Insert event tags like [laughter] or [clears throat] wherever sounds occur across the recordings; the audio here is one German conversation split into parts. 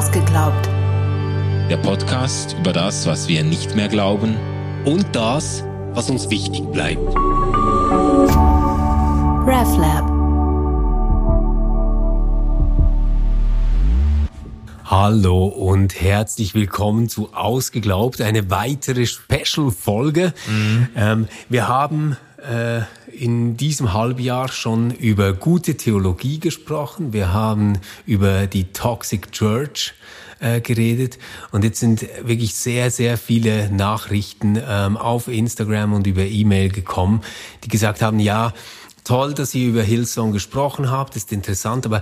Ausgeglaubt. Der Podcast über das, was wir nicht mehr glauben und das, was uns wichtig bleibt. RefLab. Hallo und herzlich willkommen zu Ausgeglaubt, eine weitere Special-Folge. Mhm. Ähm, wir haben äh, in diesem Halbjahr schon über gute Theologie gesprochen. Wir haben über die Toxic Church äh, geredet und jetzt sind wirklich sehr, sehr viele Nachrichten ähm, auf Instagram und über E-Mail gekommen, die gesagt haben, ja, toll, dass ihr über Hillsong gesprochen habt, ist interessant, aber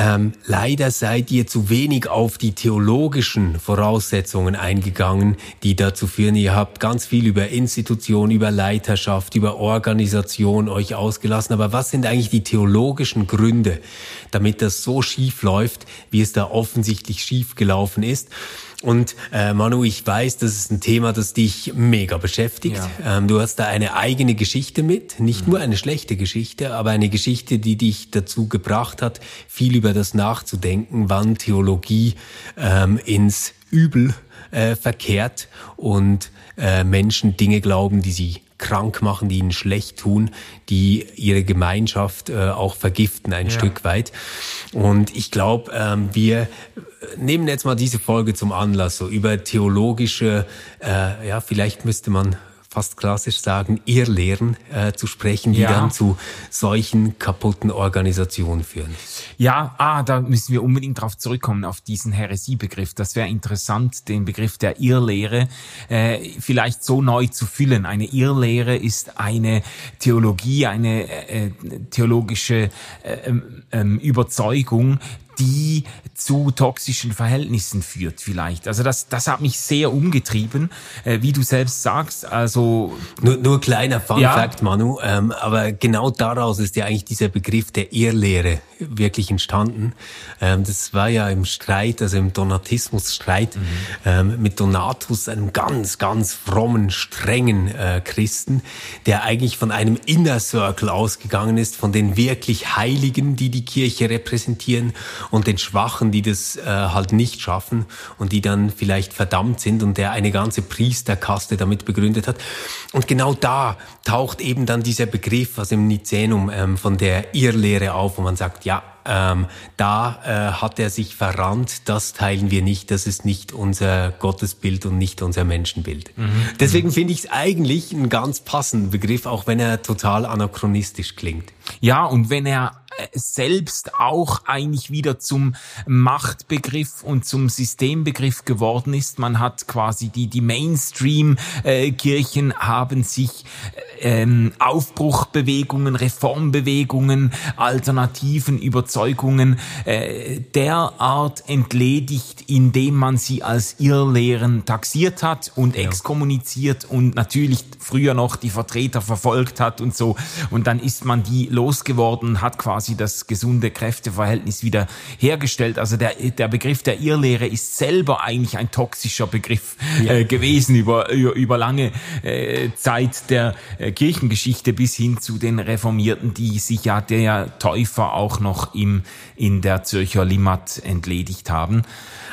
ähm, leider seid ihr zu wenig auf die theologischen Voraussetzungen eingegangen, die dazu führen. Ihr habt ganz viel über Institution, über Leiterschaft, über Organisation euch ausgelassen. Aber was sind eigentlich die theologischen Gründe, damit das so schief läuft, wie es da offensichtlich schief gelaufen ist? Und äh, Manu, ich weiß, das ist ein Thema, das dich mega beschäftigt. Ja. Ähm, du hast da eine eigene Geschichte mit, nicht mhm. nur eine schlechte Geschichte, aber eine Geschichte, die dich dazu gebracht hat, viel über das nachzudenken, wann Theologie ähm, ins Übel äh, verkehrt und äh, Menschen Dinge glauben, die sie krank machen, die ihnen schlecht tun, die ihre Gemeinschaft äh, auch vergiften ein ja. Stück weit. Und ich glaube, ähm, wir nehmen jetzt mal diese Folge zum Anlass, so über theologische, äh, ja, vielleicht müsste man fast klassisch sagen, Irrlehren äh, zu sprechen, die ja. dann zu solchen kaputten Organisationen führen. Ja, ah, da müssen wir unbedingt drauf zurückkommen, auf diesen Heresiebegriff. Das wäre interessant, den Begriff der Irrlehre äh, vielleicht so neu zu füllen. Eine Irrlehre ist eine Theologie, eine äh, theologische äh, ähm, ähm Überzeugung, die zu toxischen Verhältnissen führt vielleicht. Also das, das hat mich sehr umgetrieben, äh, wie du selbst sagst. Also nur, nur kleiner Fun ja. Fact, Manu, ähm, aber genau daraus ist ja eigentlich dieser Begriff der Irrlehre wirklich entstanden. Ähm, das war ja im Streit, also im Donatismus-Streit mhm. ähm, mit Donatus, einem ganz, ganz frommen, strengen äh, Christen, der eigentlich von einem Inner Circle ausgegangen ist, von den wirklich Heiligen, die die Kirche repräsentieren und den Schwachen, die das äh, halt nicht schaffen und die dann vielleicht verdammt sind und der eine ganze Priesterkaste damit begründet hat. Und genau da taucht eben dann dieser Begriff aus dem Nizänum ähm, von der Irrlehre auf, wo man sagt, ja, ähm, da äh, hat er sich verrannt, das teilen wir nicht, das ist nicht unser Gottesbild und nicht unser Menschenbild. Mhm. Deswegen finde ich es eigentlich einen ganz passenden Begriff, auch wenn er total anachronistisch klingt. Ja, und wenn er selbst auch eigentlich wieder zum Machtbegriff und zum Systembegriff geworden ist. Man hat quasi die, die Mainstream-Kirchen haben sich ähm, Aufbruchbewegungen, Reformbewegungen, alternativen Überzeugungen äh, derart entledigt, indem man sie als Irrlehren taxiert hat und ja. exkommuniziert und natürlich früher noch die Vertreter verfolgt hat und so. Und dann ist man die losgeworden, hat quasi das gesunde Kräfteverhältnis wieder hergestellt. Also der, der Begriff der Irrlehre ist selber eigentlich ein toxischer Begriff ja. äh, gewesen über, über, über lange äh, Zeit der äh, Kirchengeschichte bis hin zu den Reformierten, die sich ja der Täufer auch noch im, in der Zürcher Limmat entledigt haben.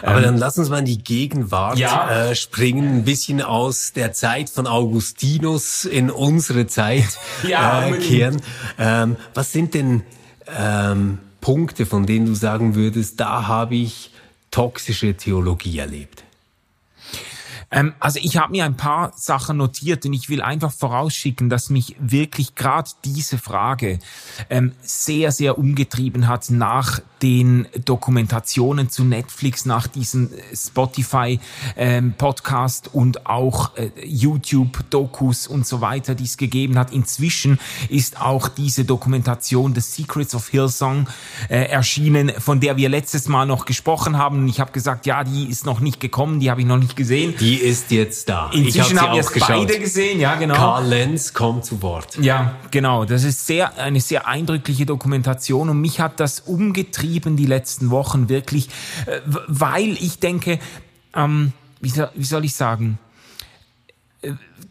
Aber ähm, dann lass uns mal in die Gegenwart ja. äh, springen, ein bisschen aus der Zeit von Augustinus in unsere Zeit [laughs] ja, äh, kehren. Ähm, was sind denn ähm, Punkte, von denen du sagen würdest, da habe ich toxische Theologie erlebt? Ähm, also ich habe mir ein paar Sachen notiert und ich will einfach vorausschicken, dass mich wirklich gerade diese Frage ähm, sehr, sehr umgetrieben hat nach den Dokumentationen zu Netflix, nach diesem Spotify ähm, Podcast und auch äh, YouTube Dokus und so weiter, die es gegeben hat. Inzwischen ist auch diese Dokumentation The Secrets of Hillsong äh, erschienen, von der wir letztes Mal noch gesprochen haben. Und ich habe gesagt, ja, die ist noch nicht gekommen, die habe ich noch nicht gesehen. Die ist jetzt da. Inzwischen haben wir es beide gesehen, ja genau. Karl Lenz kommt zu Wort. Ja, genau. Das ist sehr eine sehr eindrückliche Dokumentation und mich hat das umgetrieben die letzten Wochen wirklich, äh, weil ich denke, ähm, wie, soll, wie soll ich sagen,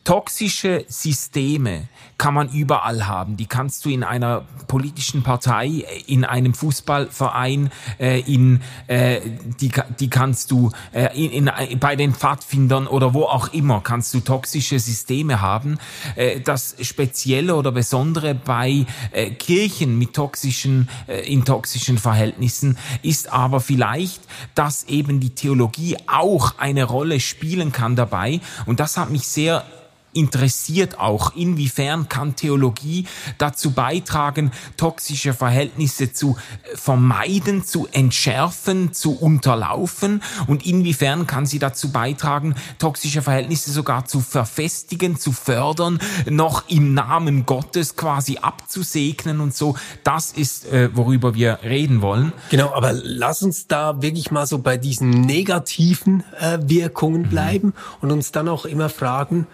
toxische Systeme kann man überall haben. Die kannst du in einer politischen Partei, in einem Fußballverein, äh, in äh, die, die kannst du äh, in, in, bei den Pfadfindern oder wo auch immer kannst du toxische Systeme haben. Äh, das Spezielle oder Besondere bei äh, Kirchen mit toxischen äh, in toxischen Verhältnissen ist aber vielleicht, dass eben die Theologie auch eine Rolle spielen kann dabei. Und das hat mich sehr الشخصية interessiert auch, inwiefern kann Theologie dazu beitragen, toxische Verhältnisse zu äh, vermeiden, zu entschärfen, zu unterlaufen und inwiefern kann sie dazu beitragen, toxische Verhältnisse sogar zu verfestigen, zu fördern, noch im Namen Gottes quasi abzusegnen und so. Das ist, äh, worüber wir reden wollen. Genau, aber lass uns da wirklich mal so bei diesen negativen äh, Wirkungen mhm. bleiben mhm. und uns dann auch immer fragen,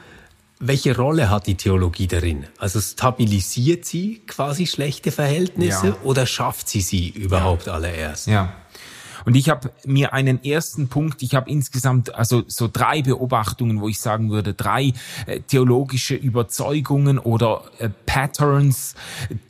welche Rolle hat die Theologie darin? Also stabilisiert sie quasi schlechte Verhältnisse ja. oder schafft sie sie überhaupt ja. allererst? Ja. Und ich habe mir einen ersten Punkt, ich habe insgesamt also so drei Beobachtungen, wo ich sagen würde, drei äh, theologische Überzeugungen oder äh, Patterns,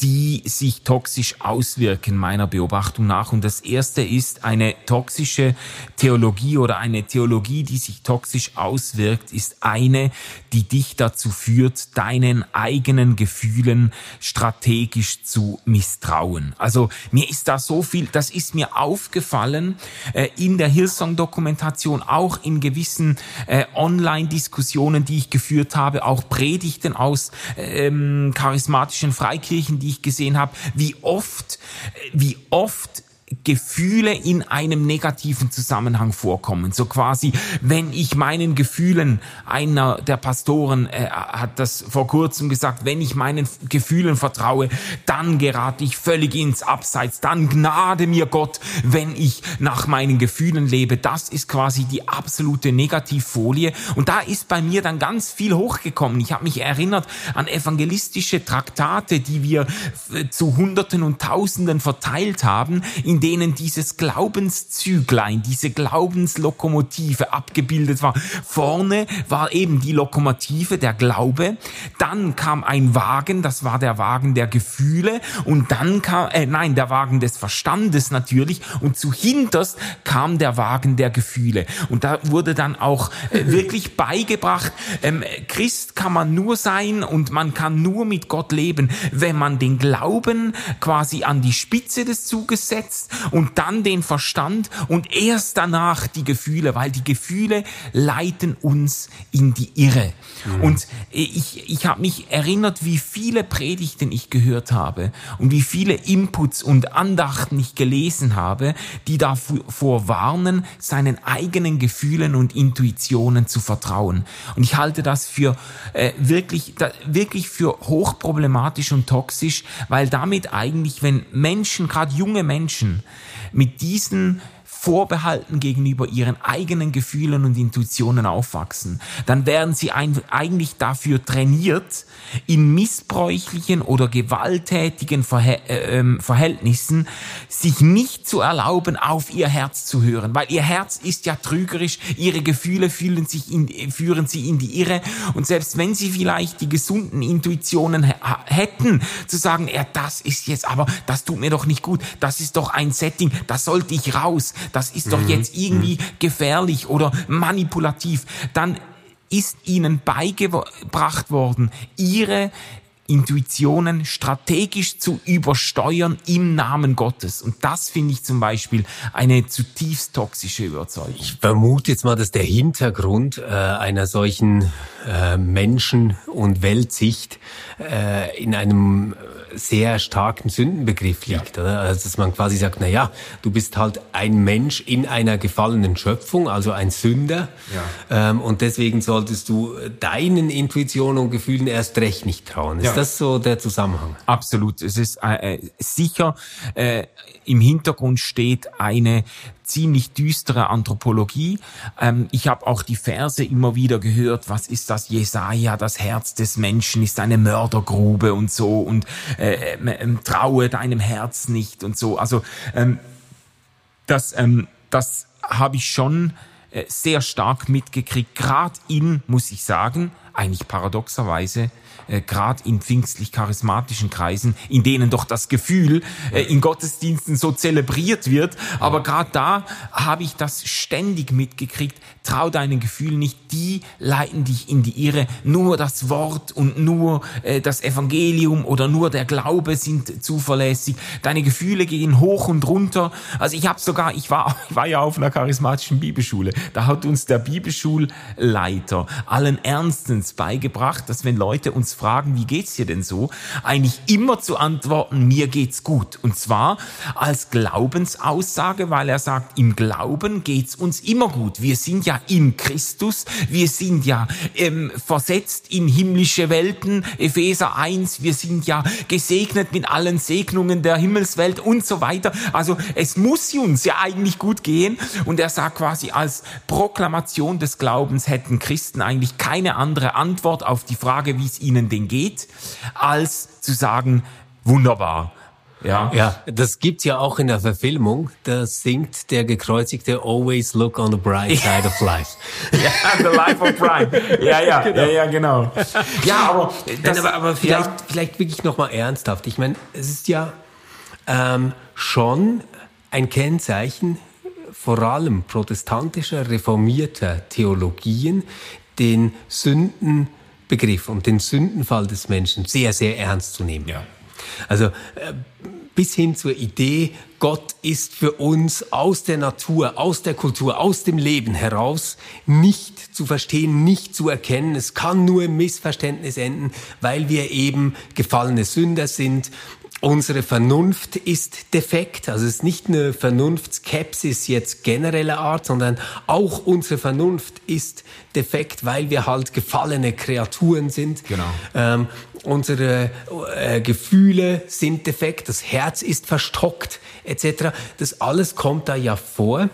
die sich toxisch auswirken meiner Beobachtung nach. Und das erste ist eine toxische Theologie oder eine Theologie, die sich toxisch auswirkt, ist eine, die dich dazu führt, deinen eigenen Gefühlen strategisch zu misstrauen. Also mir ist da so viel, das ist mir aufgefallen, Stellen äh, in der Hillsong-Dokumentation, auch in gewissen äh, Online-Diskussionen, die ich geführt habe, auch Predigten aus ähm, charismatischen Freikirchen, die ich gesehen habe, wie oft, äh, wie oft Gefühle in einem negativen Zusammenhang vorkommen. So quasi, wenn ich meinen Gefühlen, einer der Pastoren äh, hat das vor kurzem gesagt, wenn ich meinen Gefühlen vertraue, dann gerate ich völlig ins Abseits. Dann gnade mir Gott, wenn ich nach meinen Gefühlen lebe. Das ist quasi die absolute Negativfolie. Und da ist bei mir dann ganz viel hochgekommen. Ich habe mich erinnert an evangelistische Traktate, die wir zu Hunderten und Tausenden verteilt haben, in denen dieses Glaubenszüglein, diese Glaubenslokomotive abgebildet war. Vorne war eben die Lokomotive, der Glaube. Dann kam ein Wagen, das war der Wagen der Gefühle. Und dann kam, äh, nein, der Wagen des Verstandes natürlich. Und zu hinterst kam der Wagen der Gefühle. Und da wurde dann auch äh, [laughs] wirklich beigebracht, ähm, Christ kann man nur sein und man kann nur mit Gott leben, wenn man den Glauben quasi an die Spitze des Zuges setzt und dann den Verstand und erst danach die Gefühle, weil die Gefühle leiten uns in die Irre. Mhm. Und ich, ich habe mich erinnert, wie viele Predigten ich gehört habe und wie viele Inputs und Andachten ich gelesen habe, die davor warnen, seinen eigenen Gefühlen und Intuitionen zu vertrauen. Und ich halte das für äh, wirklich, da, wirklich für hochproblematisch und toxisch, weil damit eigentlich, wenn Menschen, gerade junge Menschen, mit diesen Vorbehalten gegenüber ihren eigenen Gefühlen und Intuitionen aufwachsen, dann werden sie eigentlich dafür trainiert, in missbräuchlichen oder gewalttätigen Verhä äh, ähm, Verhältnissen sich nicht zu erlauben, auf ihr Herz zu hören, weil ihr Herz ist ja trügerisch, ihre Gefühle fühlen sich in, führen sie in die Irre. Und selbst wenn sie vielleicht die gesunden Intuitionen hätten, zu sagen, ja, das ist jetzt, aber das tut mir doch nicht gut, das ist doch ein Setting, das sollte ich raus, das ist doch mhm. jetzt irgendwie mhm. gefährlich oder manipulativ, dann ist ihnen beigebracht worden, ihre Intuitionen strategisch zu übersteuern im Namen Gottes. Und das finde ich zum Beispiel eine zutiefst toxische Überzeugung. Ich vermute jetzt mal, dass der Hintergrund äh, einer solchen äh, Menschen- und Weltsicht äh, in einem sehr starken Sündenbegriff liegt, ja. oder? Also dass man quasi sagt, na ja, du bist halt ein Mensch in einer gefallenen Schöpfung, also ein Sünder, ja. ähm, und deswegen solltest du deinen Intuitionen und Gefühlen erst recht nicht trauen. Ist ja. das so der Zusammenhang? Absolut. Es ist äh, äh sicher äh, im Hintergrund steht eine ziemlich düstere Anthropologie. Ähm, ich habe auch die Verse immer wieder gehört, was ist das Jesaja, das Herz des Menschen ist eine Mördergrube und so und äh, äh, traue deinem Herz nicht und so. Also ähm, das, ähm, das habe ich schon äh, sehr stark mitgekriegt, gerade in, muss ich sagen, eigentlich paradoxerweise äh, gerade in pfingstlich-charismatischen Kreisen, in denen doch das Gefühl äh, in Gottesdiensten so zelebriert wird. Aber gerade da habe ich das ständig mitgekriegt. Trau deinen Gefühlen nicht, die leiten dich in die Irre. Nur das Wort und nur äh, das Evangelium oder nur der Glaube sind zuverlässig. Deine Gefühle gehen hoch und runter. Also ich habe sogar, ich war, [laughs] ich war ja auf einer charismatischen Bibelschule. Da hat uns der Bibelschulleiter allen Ernstens beigebracht, dass wenn Leute uns fragen, wie geht's dir denn so, eigentlich immer zu antworten, mir geht's gut. Und zwar als Glaubensaussage, weil er sagt, im Glauben geht's uns immer gut. Wir sind ja in Christus, wir sind ja ähm, versetzt in himmlische Welten, Epheser 1, wir sind ja gesegnet mit allen Segnungen der Himmelswelt und so weiter. Also es muss uns ja eigentlich gut gehen. Und er sagt quasi, als Proklamation des Glaubens hätten Christen eigentlich keine andere Antwort auf die Frage, wie es ihnen denn geht, als zu sagen, wunderbar. Ja. ja, das gibt's ja auch in der Verfilmung. Da singt der gekreuzigte Always look on the bright side of life. [laughs] ja, the life of Brian. Ja, ja, [laughs] genau. ja, ja, genau. Ja, aber, das, aber, aber vielleicht, ja. vielleicht wirklich noch mal ernsthaft. Ich meine, es ist ja ähm, schon ein Kennzeichen vor allem protestantischer, reformierter Theologien, den Sünden Begriff und den Sündenfall des Menschen sehr, sehr ernst zu nehmen. Ja. Also äh, bis hin zur Idee, Gott ist für uns aus der Natur, aus der Kultur, aus dem Leben heraus nicht zu verstehen, nicht zu erkennen. Es kann nur im Missverständnis enden, weil wir eben gefallene Sünder sind Unsere Vernunft ist defekt, also es ist nicht eine Vernunftskepsis jetzt genereller Art, sondern auch unsere Vernunft ist defekt, weil wir halt gefallene Kreaturen sind. Genau. Ähm, unsere äh, Gefühle sind defekt, das Herz ist verstockt etc. Das alles kommt da ja vor,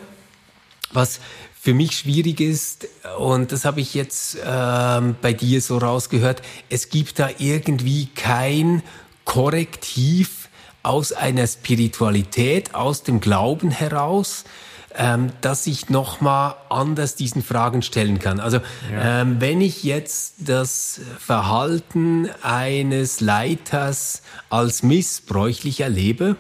was für mich schwierig ist, und das habe ich jetzt ähm, bei dir so rausgehört, es gibt da irgendwie kein Korrektiv aus einer Spiritualität, aus dem Glauben heraus, ähm, dass ich nochmal anders diesen Fragen stellen kann. Also ja. ähm, wenn ich jetzt das Verhalten eines Leiters als missbräuchlich erlebe,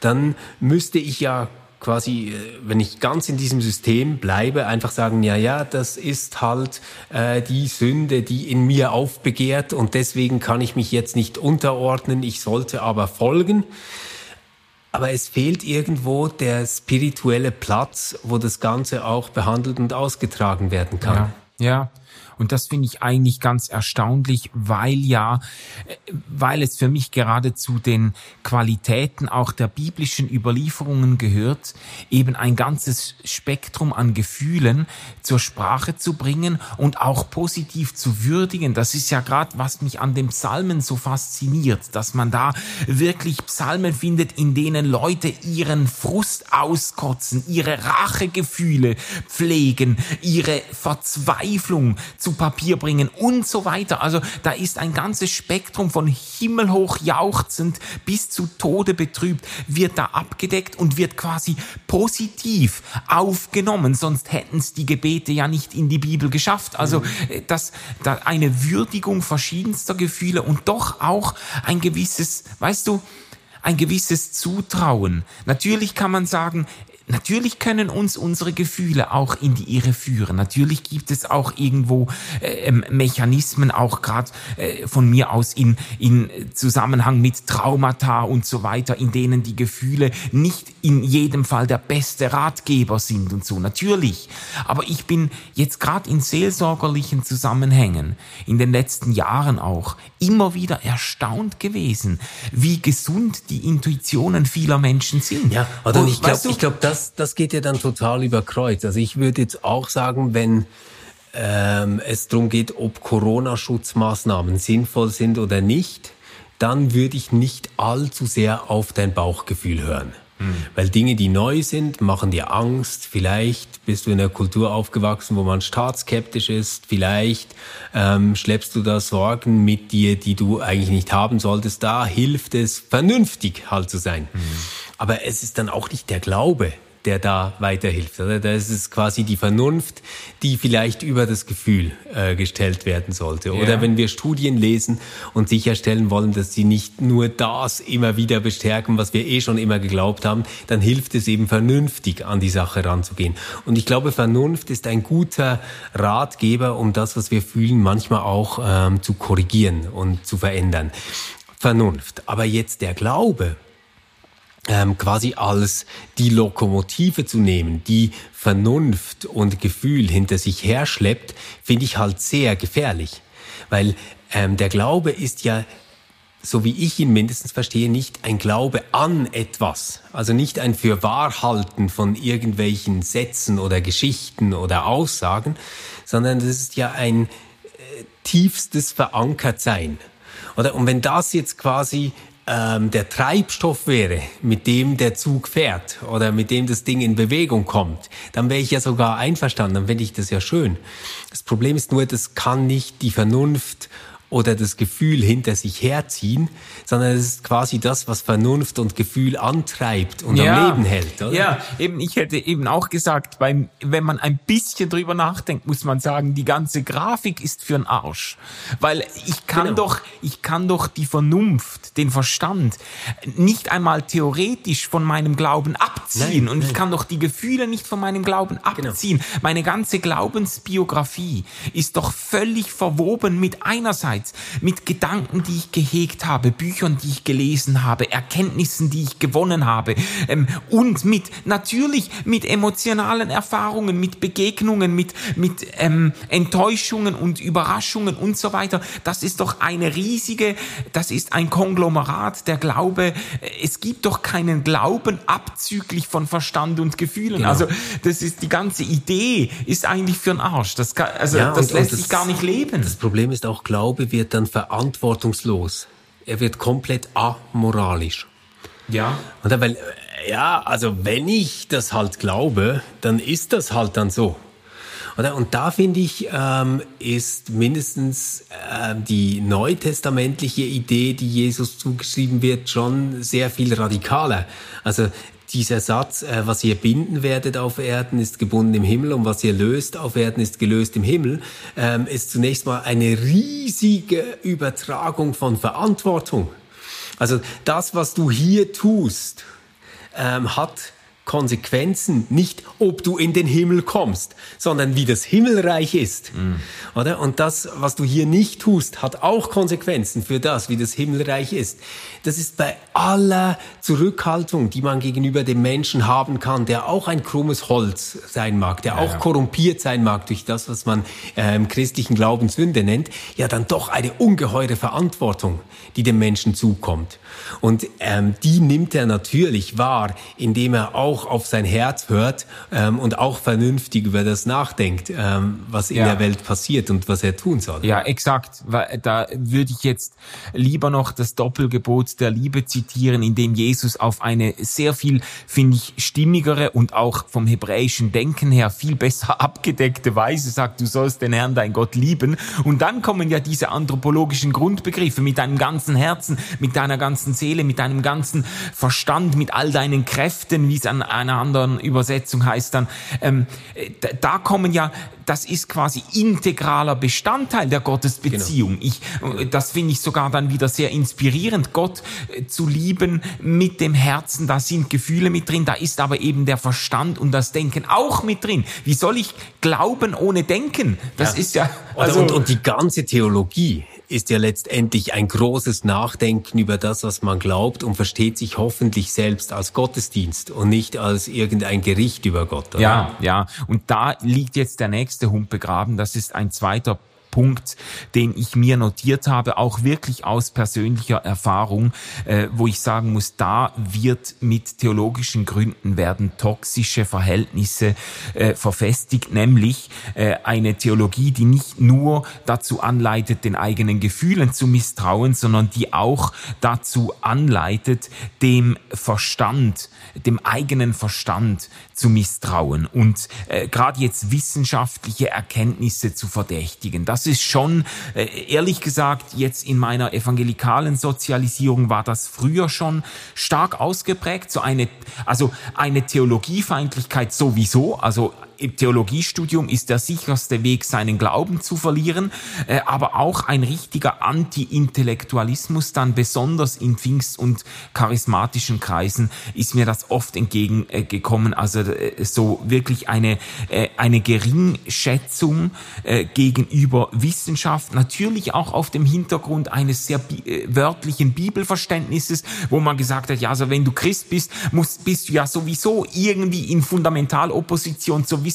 dann müsste ich ja quasi, äh, wenn ich ganz in diesem System bleibe, einfach sagen, ja, ja, das ist halt äh, die Sünde, die in mir aufbegehrt und deswegen kann ich mich jetzt nicht unterordnen, ich sollte aber folgen. Aber es fehlt irgendwo der spirituelle Platz, wo das Ganze auch behandelt und ausgetragen werden kann. Ja, ja. Und das finde ich eigentlich ganz erstaunlich, weil ja, äh, weil es für mich gerade zu den Qualitäten auch der biblischen Überlieferungen gehört, eben ein ganzes Spektrum an Gefühlen zur Sprache zu bringen und auch positiv zu würdigen. Das ist ja gerade, was mich an den Psalmen so fasziniert, dass man da wirklich Psalmen findet, in denen Leute ihren Frust auskotzen, ihre Rachegefühle pflegen, ihre Verzweiflung zu zu Papier bringen und so weiter. Also da ist ein ganzes Spektrum von himmelhoch jauchzend bis zu Tode betrübt, wird da abgedeckt und wird quasi positiv aufgenommen. Sonst hätten es die Gebete ja nicht in die Bibel geschafft. Also äh, das, da eine Würdigung verschiedenster Gefühle und doch auch ein gewisses, weißt du, ein gewisses Zutrauen. Natürlich kann man sagen, Natürlich können uns unsere Gefühle auch in die Irre führen. Natürlich gibt es auch irgendwo äh, ähm, Mechanismen, auch gerade äh, von mir aus in, in Zusammenhang mit Traumata und so weiter, in denen die Gefühle nicht in jedem Fall der beste Ratgeber sind und so. Natürlich. Aber ich bin jetzt gerade in seelsorgerlichen Zusammenhängen, in den letzten Jahren auch, immer wieder erstaunt gewesen, wie gesund die Intuitionen vieler Menschen sind. Ja, oder und, ich glaube, ich glaube, das das, das geht ja dann total über Kreuz. Also ich würde jetzt auch sagen, wenn ähm, es darum geht, ob Corona-Schutzmaßnahmen sinnvoll sind oder nicht, dann würde ich nicht allzu sehr auf dein Bauchgefühl hören. Mhm. Weil Dinge, die neu sind, machen dir Angst. Vielleicht bist du in einer Kultur aufgewachsen, wo man staatskeptisch ist. Vielleicht ähm, schleppst du da Sorgen mit dir, die du eigentlich nicht haben solltest. Da hilft es, vernünftig halt zu sein. Mhm. Aber es ist dann auch nicht der Glaube, der da weiterhilft. Oder? Da ist es quasi die Vernunft, die vielleicht über das Gefühl äh, gestellt werden sollte. Oder ja. wenn wir Studien lesen und sicherstellen wollen, dass sie nicht nur das immer wieder bestärken, was wir eh schon immer geglaubt haben, dann hilft es eben vernünftig an die Sache ranzugehen. Und ich glaube, Vernunft ist ein guter Ratgeber, um das, was wir fühlen, manchmal auch ähm, zu korrigieren und zu verändern. Vernunft. Aber jetzt der Glaube, ähm, quasi als die Lokomotive zu nehmen, die Vernunft und Gefühl hinter sich herschleppt, finde ich halt sehr gefährlich. Weil ähm, der Glaube ist ja, so wie ich ihn mindestens verstehe, nicht ein Glaube an etwas. Also nicht ein Fürwahrhalten von irgendwelchen Sätzen oder Geschichten oder Aussagen, sondern das ist ja ein äh, tiefstes Verankertsein. Oder? Und wenn das jetzt quasi ähm, der Treibstoff wäre, mit dem der Zug fährt oder mit dem das Ding in Bewegung kommt, dann wäre ich ja sogar einverstanden, dann fände ich das ja schön. Das Problem ist nur, das kann nicht die Vernunft oder das Gefühl hinter sich herziehen, sondern es ist quasi das, was Vernunft und Gefühl antreibt und ja, am Leben hält. Oder? Ja, eben, ich hätte eben auch gesagt, beim, wenn man ein bisschen drüber nachdenkt, muss man sagen, die ganze Grafik ist für einen Arsch. Weil ich kann genau. doch, ich kann doch die Vernunft, den Verstand nicht einmal theoretisch von meinem Glauben abziehen. Nein, und nein. ich kann doch die Gefühle nicht von meinem Glauben genau. abziehen. Genau. Meine ganze Glaubensbiografie ist doch völlig verwoben mit einerseits einerseits mit Gedanken, die ich gehegt habe, Büchern, die ich gelesen habe, Erkenntnissen, die ich gewonnen habe ähm, und mit natürlich mit emotionalen Erfahrungen, mit Begegnungen, mit mit ähm, Enttäuschungen und Überraschungen und so weiter. Das ist doch eine riesige, das ist ein Konglomerat der Glaube. Es gibt doch keinen Glauben abzüglich von Verstand und Gefühlen. Genau. Also das ist die ganze Idee ist eigentlich für den Arsch. Das kann, also ja, das lässt sich gar nicht leben. Das Problem ist auch Glaube wird dann verantwortungslos. Er wird komplett amoralisch. Ja. Und dann, weil, ja, also wenn ich das halt glaube, dann ist das halt dann so. Und da finde ich, ähm, ist mindestens äh, die neutestamentliche Idee, die Jesus zugeschrieben wird, schon sehr viel radikaler. Also dieser Satz, äh, was ihr binden werdet auf Erden, ist gebunden im Himmel und was ihr löst auf Erden, ist gelöst im Himmel, ähm, ist zunächst mal eine riesige Übertragung von Verantwortung. Also das, was du hier tust, ähm, hat Konsequenzen, nicht ob du in den Himmel kommst, sondern wie das Himmelreich ist. Mhm. Oder? Und das, was du hier nicht tust, hat auch Konsequenzen für das, wie das Himmelreich ist. Das ist bei aller Zurückhaltung, die man gegenüber dem Menschen haben kann, der auch ein krummes Holz sein mag, der ja, auch ja. korrumpiert sein mag durch das, was man äh, im christlichen Glauben Sünde nennt, ja dann doch eine ungeheure Verantwortung, die dem Menschen zukommt. Und ähm, die nimmt er natürlich wahr, indem er auch auf sein Herz hört ähm, und auch vernünftig über das nachdenkt, ähm, was in ja. der Welt passiert und was er tun soll. Ja, exakt. Da würde ich jetzt lieber noch das Doppelgebot der Liebe zitieren, in dem Jesus auf eine sehr viel, finde ich, stimmigere und auch vom hebräischen Denken her viel besser [laughs] abgedeckte Weise sagt, du sollst den Herrn, dein Gott lieben. Und dann kommen ja diese anthropologischen Grundbegriffe mit deinem ganzen Herzen, mit deiner ganzen Seele, mit deinem ganzen Verstand, mit all deinen Kräften, wie es an einer anderen Übersetzung heißt dann, ähm, da kommen ja, das ist quasi integraler Bestandteil der Gottesbeziehung. Genau. Ich, das finde ich sogar dann wieder sehr inspirierend, Gott äh, zu lieben mit dem Herzen. Da sind Gefühle mit drin, da ist aber eben der Verstand und das Denken auch mit drin. Wie soll ich glauben ohne Denken? Das ja. ist ja also und, und die ganze Theologie ist ja letztendlich ein großes Nachdenken über das, was man glaubt und versteht sich hoffentlich selbst als Gottesdienst und nicht als irgendein Gericht über Gott. Oder? Ja, ja. Und da liegt jetzt der nächste Hund begraben. Das ist ein zweiter Punkt, den ich mir notiert habe, auch wirklich aus persönlicher Erfahrung, äh, wo ich sagen muss, da wird mit theologischen Gründen werden toxische Verhältnisse äh, verfestigt, nämlich äh, eine Theologie, die nicht nur dazu anleitet, den eigenen Gefühlen zu misstrauen, sondern die auch dazu anleitet, dem Verstand, dem eigenen Verstand zu misstrauen und äh, gerade jetzt wissenschaftliche Erkenntnisse zu verdächtigen. Das ist schon, äh, ehrlich gesagt, jetzt in meiner evangelikalen Sozialisierung war das früher schon stark ausgeprägt. So eine, also eine Theologiefeindlichkeit sowieso, also im Theologiestudium ist der sicherste Weg, seinen Glauben zu verlieren, äh, aber auch ein richtiger Anti-Intellektualismus, dann besonders in Pfingst- und charismatischen Kreisen, ist mir das oft entgegengekommen. Also äh, so wirklich eine, äh, eine Geringschätzung gegenüber Wissenschaft, natürlich auch auf dem Hintergrund eines sehr wörtlichen Bibelverständnisses, wo man gesagt hat, ja, also wenn du Christ bist, musst, bist du ja sowieso irgendwie in Fundamentalopposition zur Wissenschaft,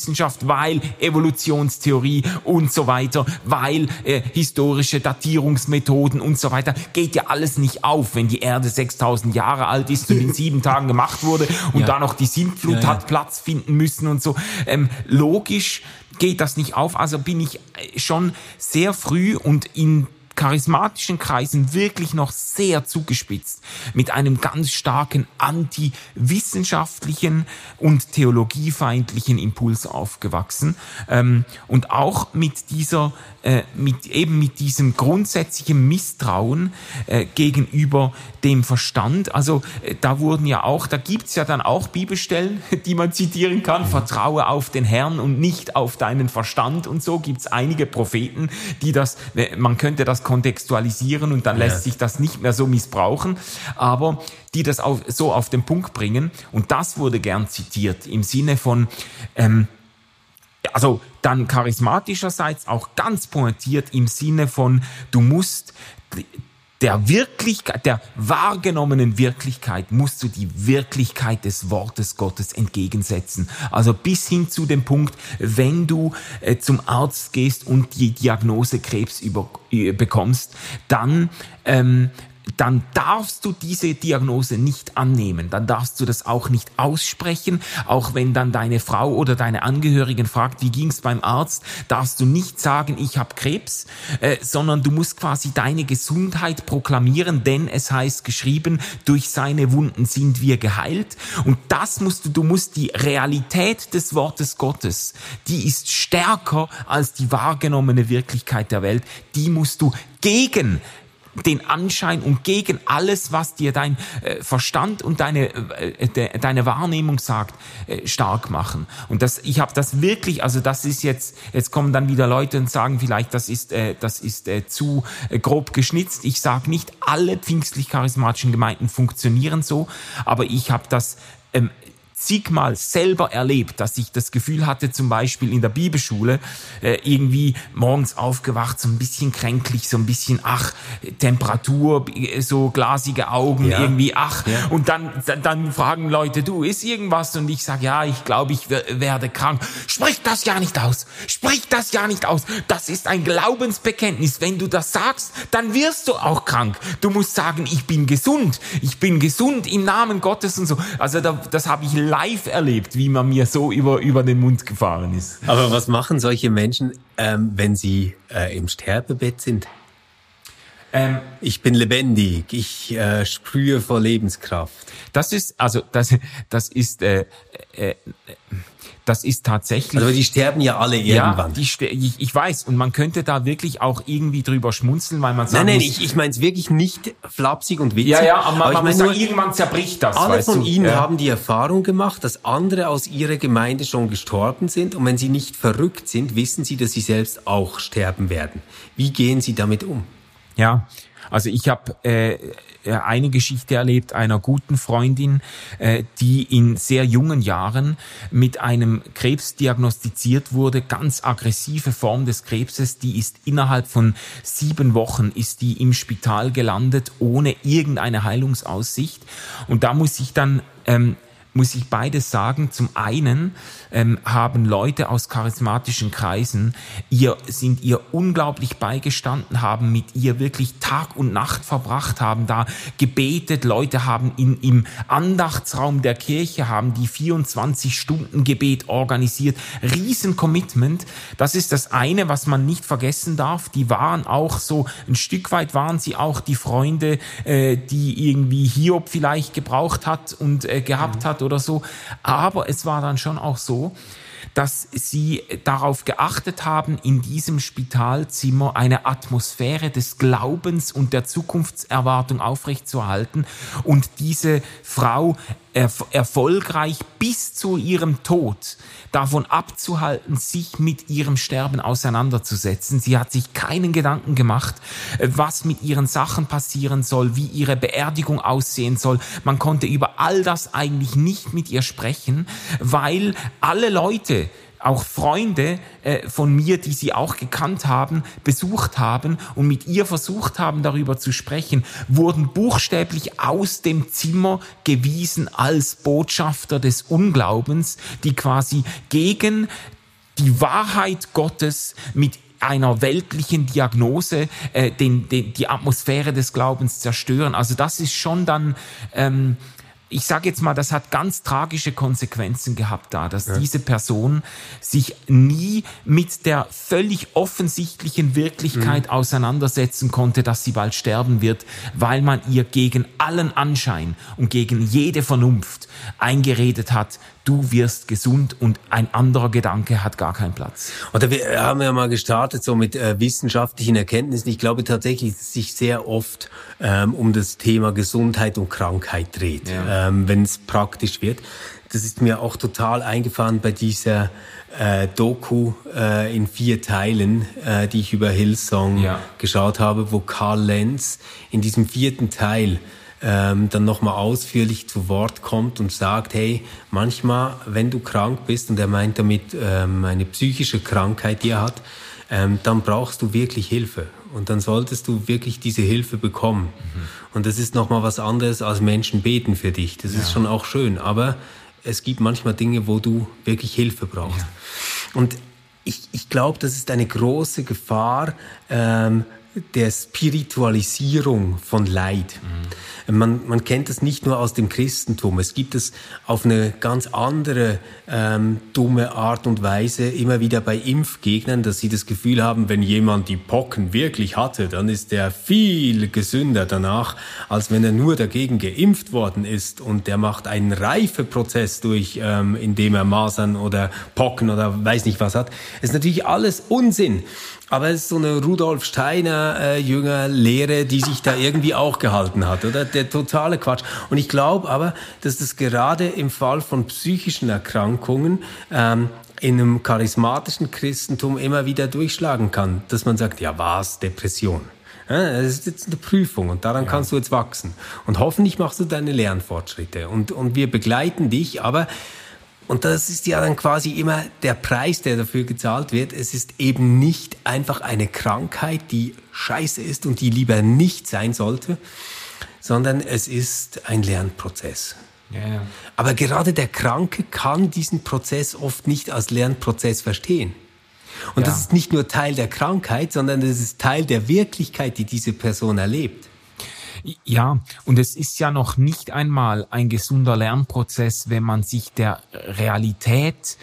weil Evolutionstheorie und so weiter, weil äh, historische Datierungsmethoden und so weiter, geht ja alles nicht auf, wenn die Erde 6000 Jahre alt ist und in [laughs] sieben Tagen gemacht wurde und ja. da noch die Sintflut ja, ja. hat Platz finden müssen und so. Ähm, logisch geht das nicht auf, also bin ich äh, schon sehr früh und in charismatischen Kreisen wirklich noch sehr zugespitzt mit einem ganz starken anti-wissenschaftlichen und theologiefeindlichen Impuls aufgewachsen ähm, und auch mit dieser äh, mit eben mit diesem grundsätzlichen Misstrauen äh, gegenüber dem Verstand. Also äh, da wurden ja auch, da gibt's ja dann auch Bibelstellen, [laughs] die man zitieren kann. Vertraue auf den Herrn und nicht auf deinen Verstand und so gibt's einige Propheten, die das, äh, man könnte das kontextualisieren und dann ja. lässt sich das nicht mehr so missbrauchen, aber die das auf, so auf den Punkt bringen. Und das wurde gern zitiert im Sinne von, ähm, also dann charismatischerseits auch ganz pointiert im Sinne von, du musst der Wirklichkeit, der wahrgenommenen Wirklichkeit musst du die Wirklichkeit des Wortes Gottes entgegensetzen. Also bis hin zu dem Punkt, wenn du äh, zum Arzt gehst und die Diagnose Krebs über, äh, bekommst, dann ähm, dann darfst du diese Diagnose nicht annehmen, dann darfst du das auch nicht aussprechen, auch wenn dann deine Frau oder deine Angehörigen fragt, wie ging's beim Arzt, darfst du nicht sagen, ich habe Krebs, äh, sondern du musst quasi deine Gesundheit proklamieren, denn es heißt geschrieben, durch seine Wunden sind wir geheilt. Und das musst du, du musst die Realität des Wortes Gottes, die ist stärker als die wahrgenommene Wirklichkeit der Welt, die musst du gegen den Anschein und gegen alles, was dir dein äh, Verstand und deine, äh, de, deine Wahrnehmung sagt, äh, stark machen. Und das, ich habe das wirklich, also das ist jetzt, jetzt kommen dann wieder Leute und sagen vielleicht, das ist, äh, das ist äh, zu äh, grob geschnitzt. Ich sage nicht, alle pfingstlich-charismatischen Gemeinden funktionieren so, aber ich habe das ähm, zigmal selber erlebt, dass ich das Gefühl hatte, zum Beispiel in der Bibelschule, äh, irgendwie morgens aufgewacht, so ein bisschen kränklich, so ein bisschen, ach, Temperatur, so glasige Augen, ja. irgendwie, ach. Ja. Und dann, dann fragen Leute, du, ist irgendwas? Und ich sage, ja, ich glaube, ich werde krank. Sprich das ja nicht aus. Sprich das ja nicht aus. Das ist ein Glaubensbekenntnis. Wenn du das sagst, dann wirst du auch krank. Du musst sagen, ich bin gesund. Ich bin gesund im Namen Gottes und so. Also da, das habe ich live erlebt, wie man mir so über, über den Mund gefahren ist. Aber was machen solche Menschen, ähm, wenn sie äh, im Sterbebett sind? Ähm, ich bin lebendig, ich äh, sprühe vor Lebenskraft. Das ist, also das, das ist äh, äh, das ist tatsächlich. Also die sterben ja alle irgendwann. Ja, die ich, ich weiß. Und man könnte da wirklich auch irgendwie drüber schmunzeln, weil man sagt. Nein, nein, muss, ich, ich meine es wirklich nicht flapsig und witzig. Ja, ja, aber, man, aber man muss sagen, irgendwann zerbricht das. Alle von du? ihnen ja. haben die Erfahrung gemacht, dass andere aus ihrer Gemeinde schon gestorben sind. Und wenn sie nicht verrückt sind, wissen sie, dass sie selbst auch sterben werden. Wie gehen sie damit um? Ja, also ich habe äh, eine Geschichte erlebt einer guten Freundin, äh, die in sehr jungen Jahren mit einem Krebs diagnostiziert wurde, ganz aggressive Form des Krebses, die ist innerhalb von sieben Wochen ist die im Spital gelandet, ohne irgendeine Heilungsaussicht. Und da muss ich dann ähm, muss ich beides sagen. Zum einen ähm, haben Leute aus charismatischen Kreisen ihr, sind ihr unglaublich beigestanden, haben mit ihr wirklich Tag und Nacht verbracht, haben da gebetet. Leute haben in, im Andachtsraum der Kirche, haben die 24 Stunden Gebet organisiert. Riesen Commitment. Das ist das eine, was man nicht vergessen darf. Die waren auch so, ein Stück weit waren sie auch die Freunde, äh, die irgendwie Hiob vielleicht gebraucht hat und äh, gehabt mhm. hat oder so. Aber es war dann schon auch so, dass sie darauf geachtet haben, in diesem Spitalzimmer eine Atmosphäre des Glaubens und der Zukunftserwartung aufrechtzuerhalten und diese Frau erfolgreich bis zu ihrem Tod davon abzuhalten, sich mit ihrem Sterben auseinanderzusetzen. Sie hat sich keinen Gedanken gemacht, was mit ihren Sachen passieren soll, wie ihre Beerdigung aussehen soll. Man konnte über all das eigentlich nicht mit ihr sprechen, weil alle Leute, auch Freunde äh, von mir, die sie auch gekannt haben, besucht haben und mit ihr versucht haben, darüber zu sprechen, wurden buchstäblich aus dem Zimmer gewiesen als Botschafter des Unglaubens, die quasi gegen die Wahrheit Gottes mit einer weltlichen Diagnose äh, den, den, die Atmosphäre des Glaubens zerstören. Also das ist schon dann ähm, ich sage jetzt mal, das hat ganz tragische Konsequenzen gehabt da, dass ja. diese Person sich nie mit der völlig offensichtlichen Wirklichkeit mhm. auseinandersetzen konnte, dass sie bald sterben wird, weil man ihr gegen allen Anschein und gegen jede Vernunft eingeredet hat, du wirst gesund und ein anderer Gedanke hat gar keinen Platz. Oder wir haben ja mal gestartet so mit äh, wissenschaftlichen Erkenntnissen. Ich glaube tatsächlich, dass es sich sehr oft ähm, um das Thema Gesundheit und Krankheit dreht, ja. ähm, wenn es praktisch wird. Das ist mir auch total eingefahren bei dieser äh, Doku äh, in vier Teilen, äh, die ich über Hillsong ja. geschaut habe, wo Karl Lenz in diesem vierten Teil ähm, dann nochmal ausführlich zu Wort kommt und sagt, hey, manchmal, wenn du krank bist, und er meint damit ähm, eine psychische Krankheit, die er hat, ähm, dann brauchst du wirklich Hilfe. Und dann solltest du wirklich diese Hilfe bekommen. Mhm. Und das ist nochmal was anderes als Menschen beten für dich. Das ja. ist schon auch schön. Aber es gibt manchmal Dinge, wo du wirklich Hilfe brauchst. Ja. Und ich, ich glaube, das ist eine große Gefahr ähm, der Spiritualisierung von Leid. Mhm. Man, man kennt das nicht nur aus dem Christentum. Es gibt es auf eine ganz andere ähm, dumme Art und Weise immer wieder bei Impfgegnern, dass sie das Gefühl haben, wenn jemand die Pocken wirklich hatte, dann ist er viel gesünder danach, als wenn er nur dagegen geimpft worden ist und der macht einen Reifeprozess durch, ähm, indem er Masern oder Pocken oder weiß nicht was hat. Es ist natürlich alles Unsinn. Aber es ist so eine Rudolf Steiner äh, Jünger Lehre, die sich da irgendwie auch gehalten hat, oder? Der totale Quatsch. Und ich glaube aber, dass das gerade im Fall von psychischen Erkrankungen ähm, in einem charismatischen Christentum immer wieder durchschlagen kann, dass man sagt, ja was, Depression. Das ist jetzt eine Prüfung und daran ja. kannst du jetzt wachsen. Und hoffentlich machst du deine Lernfortschritte. Und, und wir begleiten dich, aber und das ist ja dann quasi immer der Preis, der dafür gezahlt wird. Es ist eben nicht einfach eine Krankheit, die scheiße ist und die lieber nicht sein sollte, sondern es ist ein Lernprozess. Ja, Aber gerade der Kranke kann diesen Prozess oft nicht als Lernprozess verstehen. Und ja. das ist nicht nur Teil der Krankheit, sondern es ist Teil der Wirklichkeit, die diese Person erlebt. Ja, und es ist ja noch nicht einmal ein gesunder Lernprozess, wenn man sich der Realität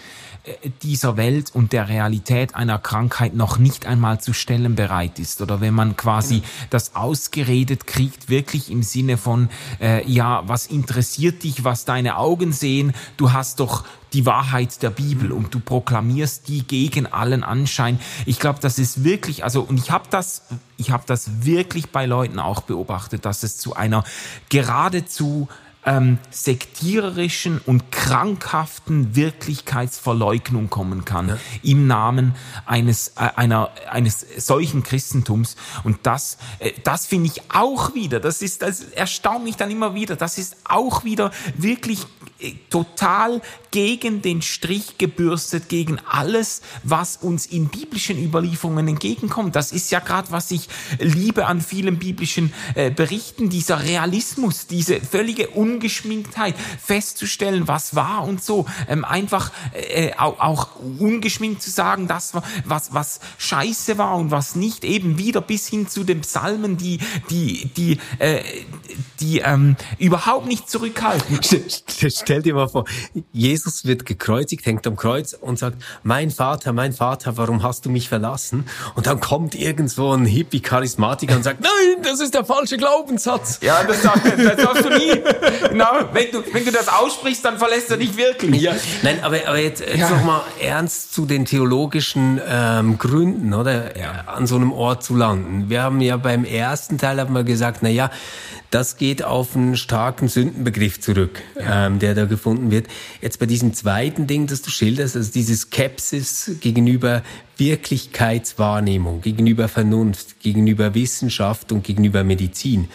dieser Welt und der Realität einer Krankheit noch nicht einmal zu stellen bereit ist oder wenn man quasi genau. das ausgeredet kriegt, wirklich im Sinne von, äh, ja, was interessiert dich, was deine Augen sehen, du hast doch die Wahrheit der Bibel und du proklamierst die gegen allen Anschein. Ich glaube, das ist wirklich, also und ich habe das, ich habe das wirklich bei Leuten auch beobachtet, dass es zu einer geradezu ähm, sektiererischen und krankhaften Wirklichkeitsverleugnung kommen kann ja. im Namen eines äh, einer eines solchen Christentums und das äh, das finde ich auch wieder das ist das erstaunt mich dann immer wieder das ist auch wieder wirklich total gegen den Strich gebürstet, gegen alles, was uns in biblischen Überlieferungen entgegenkommt. Das ist ja gerade, was ich liebe an vielen biblischen äh, Berichten, dieser Realismus, diese völlige Ungeschminktheit, festzustellen, was war und so. Ähm, einfach äh, auch, auch ungeschminkt zu sagen, das was, was scheiße war und was nicht, eben wieder bis hin zu den Psalmen, die, die, die, äh, die ähm, überhaupt nicht zurückhalten stell dir mal vor, Jesus wird gekreuzigt, hängt am Kreuz und sagt, mein Vater, mein Vater, warum hast du mich verlassen? Und dann kommt irgendwo ein Hippie-Charismatiker und sagt, nein, das ist der falsche Glaubenssatz. Ja, das, das sagst du nie. [laughs] Genau, wenn du, wenn du das aussprichst, dann verlässt er dich wirklich. Ja, nein, aber, aber jetzt, jetzt ja. noch mal ernst zu den theologischen ähm, Gründen, oder? Ja. An so einem Ort zu landen. Wir haben ja beim ersten Teil haben wir gesagt, na ja, das geht auf einen starken Sündenbegriff zurück, ja. ähm, der da gefunden wird. Jetzt bei diesem zweiten Ding, das du schilderst, also diese Skepsis gegenüber Wirklichkeitswahrnehmung, gegenüber Vernunft, gegenüber Wissenschaft und gegenüber Medizin,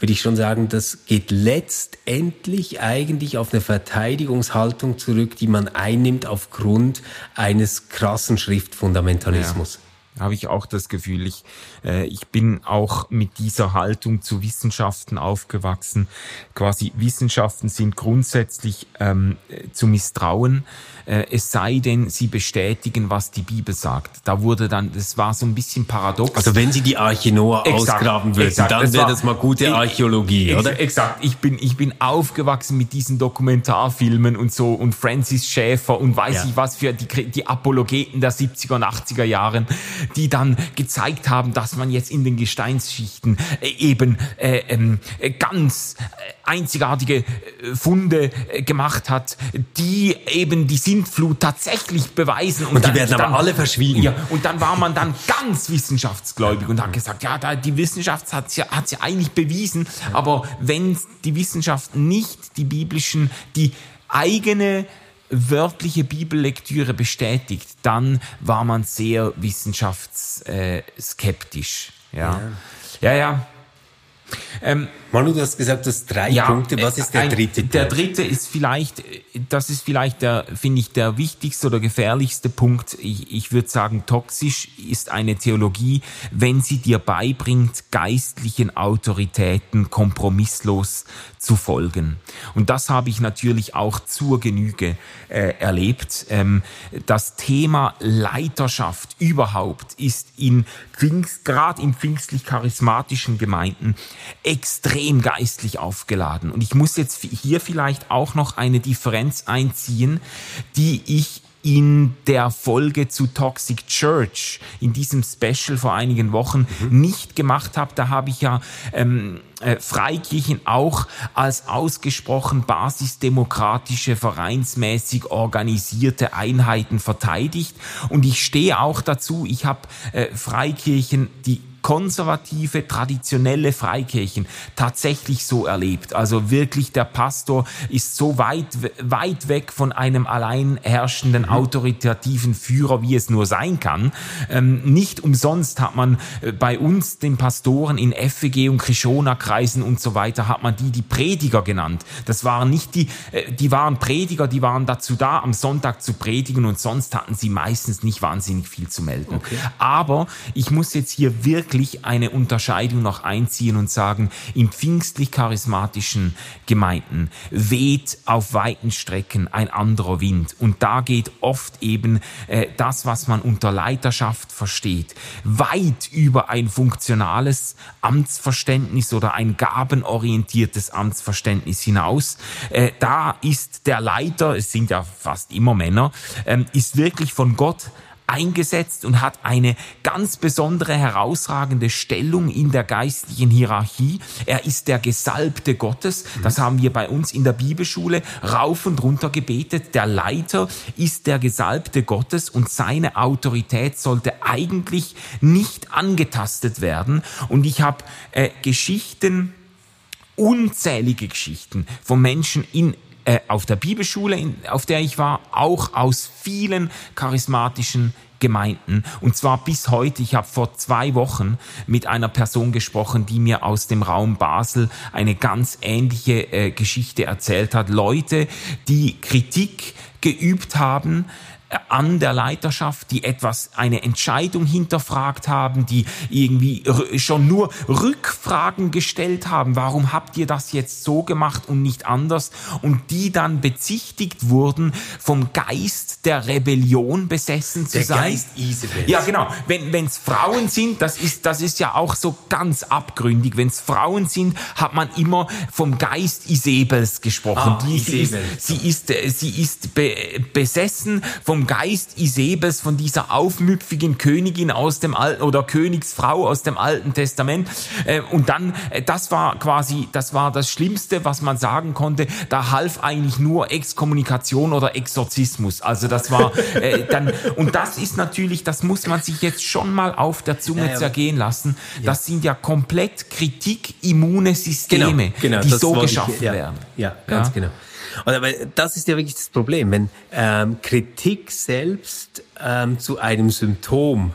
würde ich schon sagen, das geht letztendlich eigentlich auf eine Verteidigungshaltung zurück, die man einnimmt aufgrund eines krassen Schriftfundamentalismus. Ja habe ich auch das Gefühl, ich, äh, ich bin auch mit dieser Haltung zu Wissenschaften aufgewachsen. Quasi Wissenschaften sind grundsätzlich ähm, zu misstrauen, äh, es sei denn, sie bestätigen, was die Bibel sagt. Da wurde dann, das war so ein bisschen paradox. Also wenn sie die Arche Noah exakt, ausgraben würden, exakt, dann wäre das mal gute Archäologie, ex, oder? Exakt. Ich bin, ich bin aufgewachsen mit diesen Dokumentarfilmen und so und Francis Schäfer und weiß ja. ich was für die, die Apologeten der 70er und 80er Jahren die dann gezeigt haben, dass man jetzt in den Gesteinsschichten äh, eben äh, ähm, äh, ganz einzigartige Funde gemacht hat, die eben die Sintflut tatsächlich beweisen. Und, und die werden dann, aber alle verschwiegen. Ja, und dann war man dann ganz wissenschaftsgläubig und hat gesagt, ja, da, die Wissenschaft hat ja, hat's ja eigentlich bewiesen, aber wenn die Wissenschaft nicht die biblischen, die eigene wörtliche Bibellektüre bestätigt, dann war man sehr wissenschaftsskeptisch. Ja. ja, ja. ja. Ähm, Manu, du hast gesagt, du hast drei ja, Punkte. Was ist der ein, dritte? Der dritte ist vielleicht, das ist vielleicht der, finde ich, der wichtigste oder gefährlichste Punkt. Ich, ich würde sagen, toxisch ist eine Theologie, wenn sie dir beibringt, geistlichen Autoritäten kompromisslos zu folgen. Und das habe ich natürlich auch zur Genüge äh, erlebt. Ähm, das Thema Leiterschaft überhaupt ist in Pfingst, gerade in pfingstlich-charismatischen Gemeinden extrem geistlich aufgeladen. Und ich muss jetzt hier vielleicht auch noch eine Differenz einziehen, die ich in der Folge zu Toxic Church, in diesem Special vor einigen Wochen, mhm. nicht gemacht habe. Da habe ich ja ähm, äh, Freikirchen auch als ausgesprochen basisdemokratische, vereinsmäßig organisierte Einheiten verteidigt. Und ich stehe auch dazu, ich habe äh, Freikirchen, die konservative, traditionelle Freikirchen tatsächlich so erlebt. Also wirklich der Pastor ist so weit, weit weg von einem allein herrschenden, mhm. autoritativen Führer, wie es nur sein kann. Ähm, nicht umsonst hat man äh, bei uns den Pastoren in FEG und Krishona-Kreisen und so weiter, hat man die die Prediger genannt. Das waren nicht die, äh, die waren Prediger, die waren dazu da, am Sonntag zu predigen und sonst hatten sie meistens nicht wahnsinnig viel zu melden. Okay. Aber ich muss jetzt hier wirklich wirklich eine Unterscheidung noch einziehen und sagen, in pfingstlich-charismatischen Gemeinden weht auf weiten Strecken ein anderer Wind. Und da geht oft eben äh, das, was man unter Leiterschaft versteht, weit über ein funktionales Amtsverständnis oder ein gabenorientiertes Amtsverständnis hinaus. Äh, da ist der Leiter, es sind ja fast immer Männer, ähm, ist wirklich von Gott eingesetzt und hat eine ganz besondere, herausragende Stellung in der geistlichen Hierarchie. Er ist der Gesalbte Gottes. Das haben wir bei uns in der Bibelschule rauf und runter gebetet. Der Leiter ist der Gesalbte Gottes und seine Autorität sollte eigentlich nicht angetastet werden. Und ich habe äh, Geschichten, unzählige Geschichten von Menschen in äh, auf der Bibelschule, in, auf der ich war, auch aus vielen charismatischen Gemeinden. Und zwar bis heute. Ich habe vor zwei Wochen mit einer Person gesprochen, die mir aus dem Raum Basel eine ganz ähnliche äh, Geschichte erzählt hat. Leute, die Kritik geübt haben an der Leiterschaft, die etwas, eine Entscheidung hinterfragt haben, die irgendwie schon nur Rückfragen gestellt haben. Warum habt ihr das jetzt so gemacht und nicht anders? Und die dann bezichtigt wurden, vom Geist der Rebellion besessen zu der sein. Geist Isabels. Ja, genau. Wenn es Frauen sind, das ist, das ist ja auch so ganz abgründig. Wenn es Frauen sind, hat man immer vom Geist Isabels gesprochen. Ah, die, sie, ist, Isabel. sie ist, äh, sie ist be, besessen vom Geist Isabels, von dieser aufmüpfigen Königin aus dem alten oder Königsfrau aus dem Alten Testament. Äh, Und dann, äh, das war quasi, das war das Schlimmste, was man sagen konnte. Da half eigentlich nur Exkommunikation oder Exorzismus. Also das war äh, dann, und das ist natürlich, das muss man sich jetzt schon mal auf der Zunge Ja, ja. zergehen lassen. Das sind ja komplett kritikimmune Systeme, die Genau, das so ich- geschaffen ja, werden. Ja, ganz Ja. genau. Und aber das ist ja wirklich das Problem, wenn ähm, Kritik selbst ähm, zu einem Symptom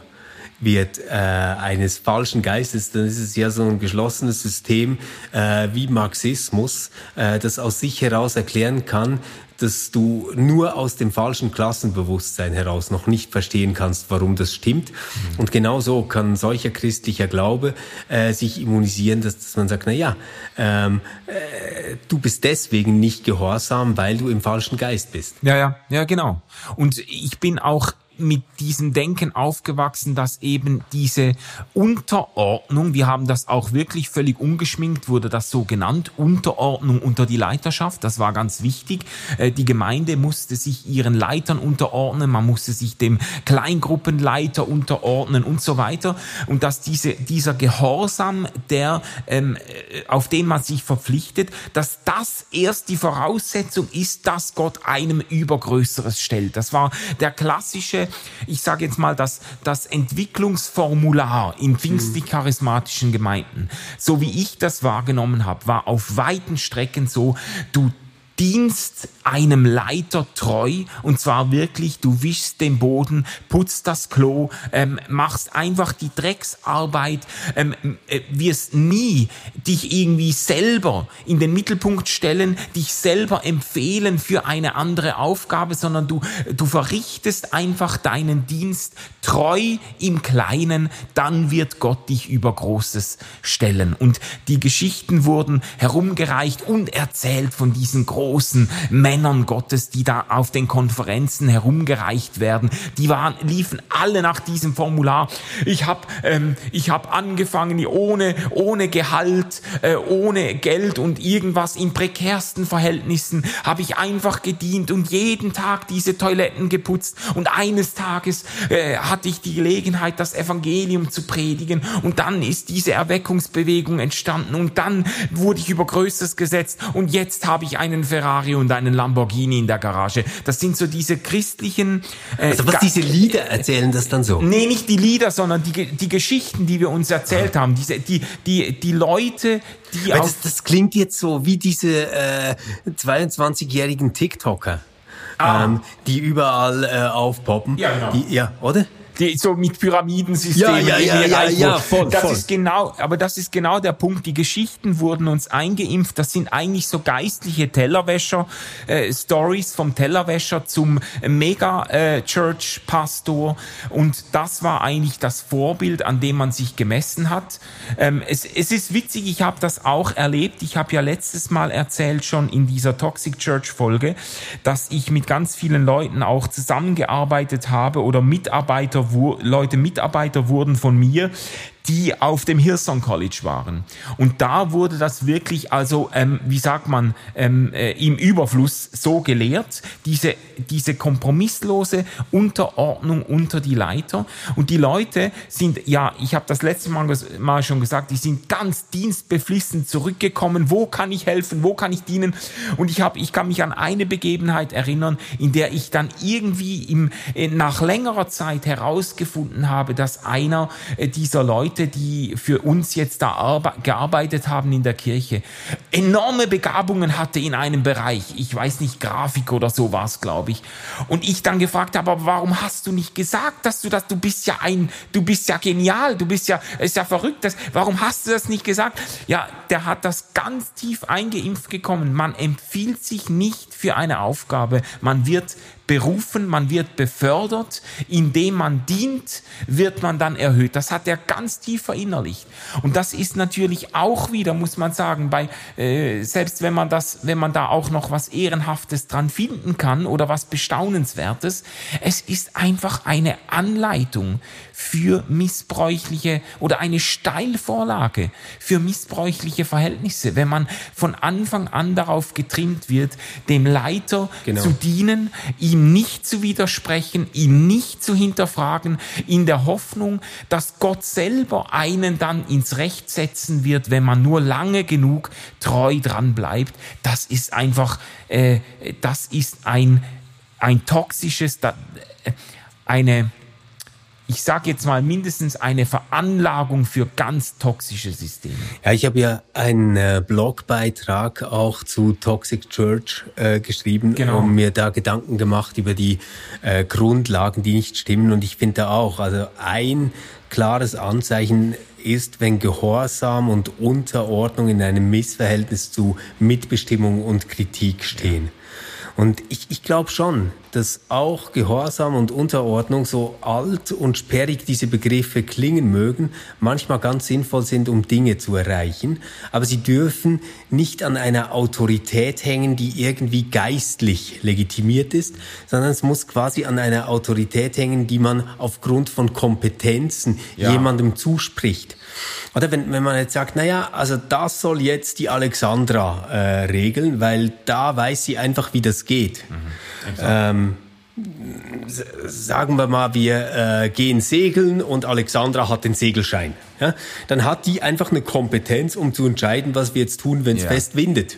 wird äh, eines falschen Geistes, dann ist es ja so ein geschlossenes System äh, wie Marxismus, äh, das aus sich heraus erklären kann, dass du nur aus dem falschen Klassenbewusstsein heraus noch nicht verstehen kannst, warum das stimmt. Und genauso kann solcher christlicher Glaube äh, sich immunisieren, dass, dass man sagt, na ja, ähm, äh, du bist deswegen nicht gehorsam, weil du im falschen Geist bist. Ja, ja, ja, genau. Und ich bin auch mit diesem Denken aufgewachsen, dass eben diese Unterordnung, wir haben das auch wirklich völlig ungeschminkt, wurde das so genannt, Unterordnung unter die Leiterschaft, das war ganz wichtig. Äh, Die Gemeinde musste sich ihren Leitern unterordnen, man musste sich dem Kleingruppenleiter unterordnen und so weiter. Und dass diese, dieser Gehorsam, der, ähm, äh, auf den man sich verpflichtet, dass das erst die Voraussetzung ist, dass Gott einem Übergrößeres stellt. Das war der klassische, ich sage jetzt mal, das, das Entwicklungsformular in pfingstlich-charismatischen Gemeinden. So wie ich das wahrgenommen habe, war auf weiten Strecken so, du dienst einem Leiter treu. Und zwar wirklich, du wischst den Boden, putzt das Klo, ähm, machst einfach die Drecksarbeit, ähm, äh, wirst nie dich irgendwie selber in den Mittelpunkt stellen, dich selber empfehlen für eine andere Aufgabe, sondern du, du verrichtest einfach deinen Dienst treu im Kleinen, dann wird Gott dich über Großes stellen. Und die Geschichten wurden herumgereicht und erzählt von diesen großen Männern Gottes, die da auf den Konferenzen herumgereicht werden. Die waren, liefen alle nach diesem Formular. Ich habe ähm, hab angefangen ohne, ohne Gehalt, äh, ohne Geld und irgendwas in prekärsten Verhältnissen habe ich einfach gedient und jeden Tag diese Toiletten geputzt und eines Tages äh, hatte ich die Gelegenheit, das Evangelium zu predigen und dann ist diese Erweckungsbewegung entstanden und dann wurde ich über Größeres gesetzt und jetzt habe ich einen Ferrari und einen Lamborghini in der Garage. Das sind so diese christlichen... Äh, Also was diese Lieder erzählen das dann so? Nee, nicht die Lieder, sondern die, die Geschichten, die wir uns erzählt haben. Diese, die, die, die Leute, die Weil das, das klingt jetzt so wie diese äh, 22-jährigen TikToker, Ah. ähm, die überall äh, aufpoppen. Ja, genau. Die, ja, oder? Die so mit Pyramidensystemen Ja, ja, ja, ja, ja, voll, das voll. ist genau, aber das ist genau der Punkt. Die Geschichten wurden uns eingeimpft. Das sind eigentlich so geistliche Tellerwäscher äh, Stories vom Tellerwäscher zum Mega äh, Church Pastor und das war eigentlich das Vorbild, an dem man sich gemessen hat. Ähm, es, es ist witzig. Ich habe das auch erlebt. Ich habe ja letztes Mal erzählt schon in dieser Toxic Church Folge, dass ich mit ganz vielen Leuten auch zusammengearbeitet habe oder Mitarbeiter Leute Mitarbeiter wurden von mir, die auf dem Hillsong College waren. Und da wurde das wirklich, also ähm, wie sagt man, ähm, äh, im Überfluss so gelehrt, diese, diese kompromisslose Unterordnung unter die Leiter. Und die Leute sind, ja, ich habe das letzte Mal, mal schon gesagt, die sind ganz dienstbeflissen zurückgekommen. Wo kann ich helfen? Wo kann ich dienen? Und ich habe, ich kann mich an eine Begebenheit erinnern, in der ich dann irgendwie im, äh, nach längerer Zeit herausgefunden habe, dass einer äh, dieser Leute Leute, die für uns jetzt da gearbeitet haben in der Kirche, enorme Begabungen hatte in einem Bereich. Ich weiß nicht, Grafik oder so war es, glaube ich. Und ich dann gefragt habe, aber warum hast du nicht gesagt, dass du das, du bist ja ein, du bist ja genial, du bist ja, ist ja verrückt, das, warum hast du das nicht gesagt? Ja, der hat das ganz tief eingeimpft gekommen. Man empfiehlt sich nicht für eine Aufgabe. Man wird berufen, man wird befördert, indem man dient, wird man dann erhöht. Das hat er ganz tief verinnerlicht. Und das ist natürlich auch wieder, muss man sagen, bei äh, selbst wenn man das, wenn man da auch noch was ehrenhaftes dran finden kann oder was bestaunenswertes, es ist einfach eine Anleitung für missbräuchliche oder eine Steilvorlage für missbräuchliche Verhältnisse, wenn man von Anfang an darauf getrimmt wird, dem Leiter genau. zu dienen, ihm nicht zu widersprechen, ihn nicht zu hinterfragen, in der Hoffnung, dass Gott selber einen dann ins Recht setzen wird, wenn man nur lange genug treu dran bleibt. Das ist einfach, äh, das ist ein, ein toxisches, äh, eine, ich sage jetzt mal mindestens eine Veranlagung für ganz toxische Systeme. Ja, ich habe ja einen äh, Blogbeitrag auch zu Toxic Church äh, geschrieben genau. und mir da Gedanken gemacht über die äh, Grundlagen, die nicht stimmen. Und ich finde auch, also ein klares Anzeichen ist, wenn Gehorsam und Unterordnung in einem Missverhältnis zu Mitbestimmung und Kritik stehen. Ja. Und ich, ich glaube schon, dass auch Gehorsam und Unterordnung, so alt und sperrig diese Begriffe klingen mögen, manchmal ganz sinnvoll sind, um Dinge zu erreichen. Aber sie dürfen nicht an einer Autorität hängen, die irgendwie geistlich legitimiert ist, sondern es muss quasi an einer Autorität hängen, die man aufgrund von Kompetenzen ja. jemandem zuspricht. Oder wenn, wenn man jetzt sagt, naja, also das soll jetzt die Alexandra äh, regeln, weil da weiß sie einfach, wie das geht. Mhm, ähm, sagen wir mal, wir äh, gehen segeln und Alexandra hat den Segelschein. Ja? Dann hat die einfach eine Kompetenz, um zu entscheiden, was wir jetzt tun, wenn es ja. fest windet.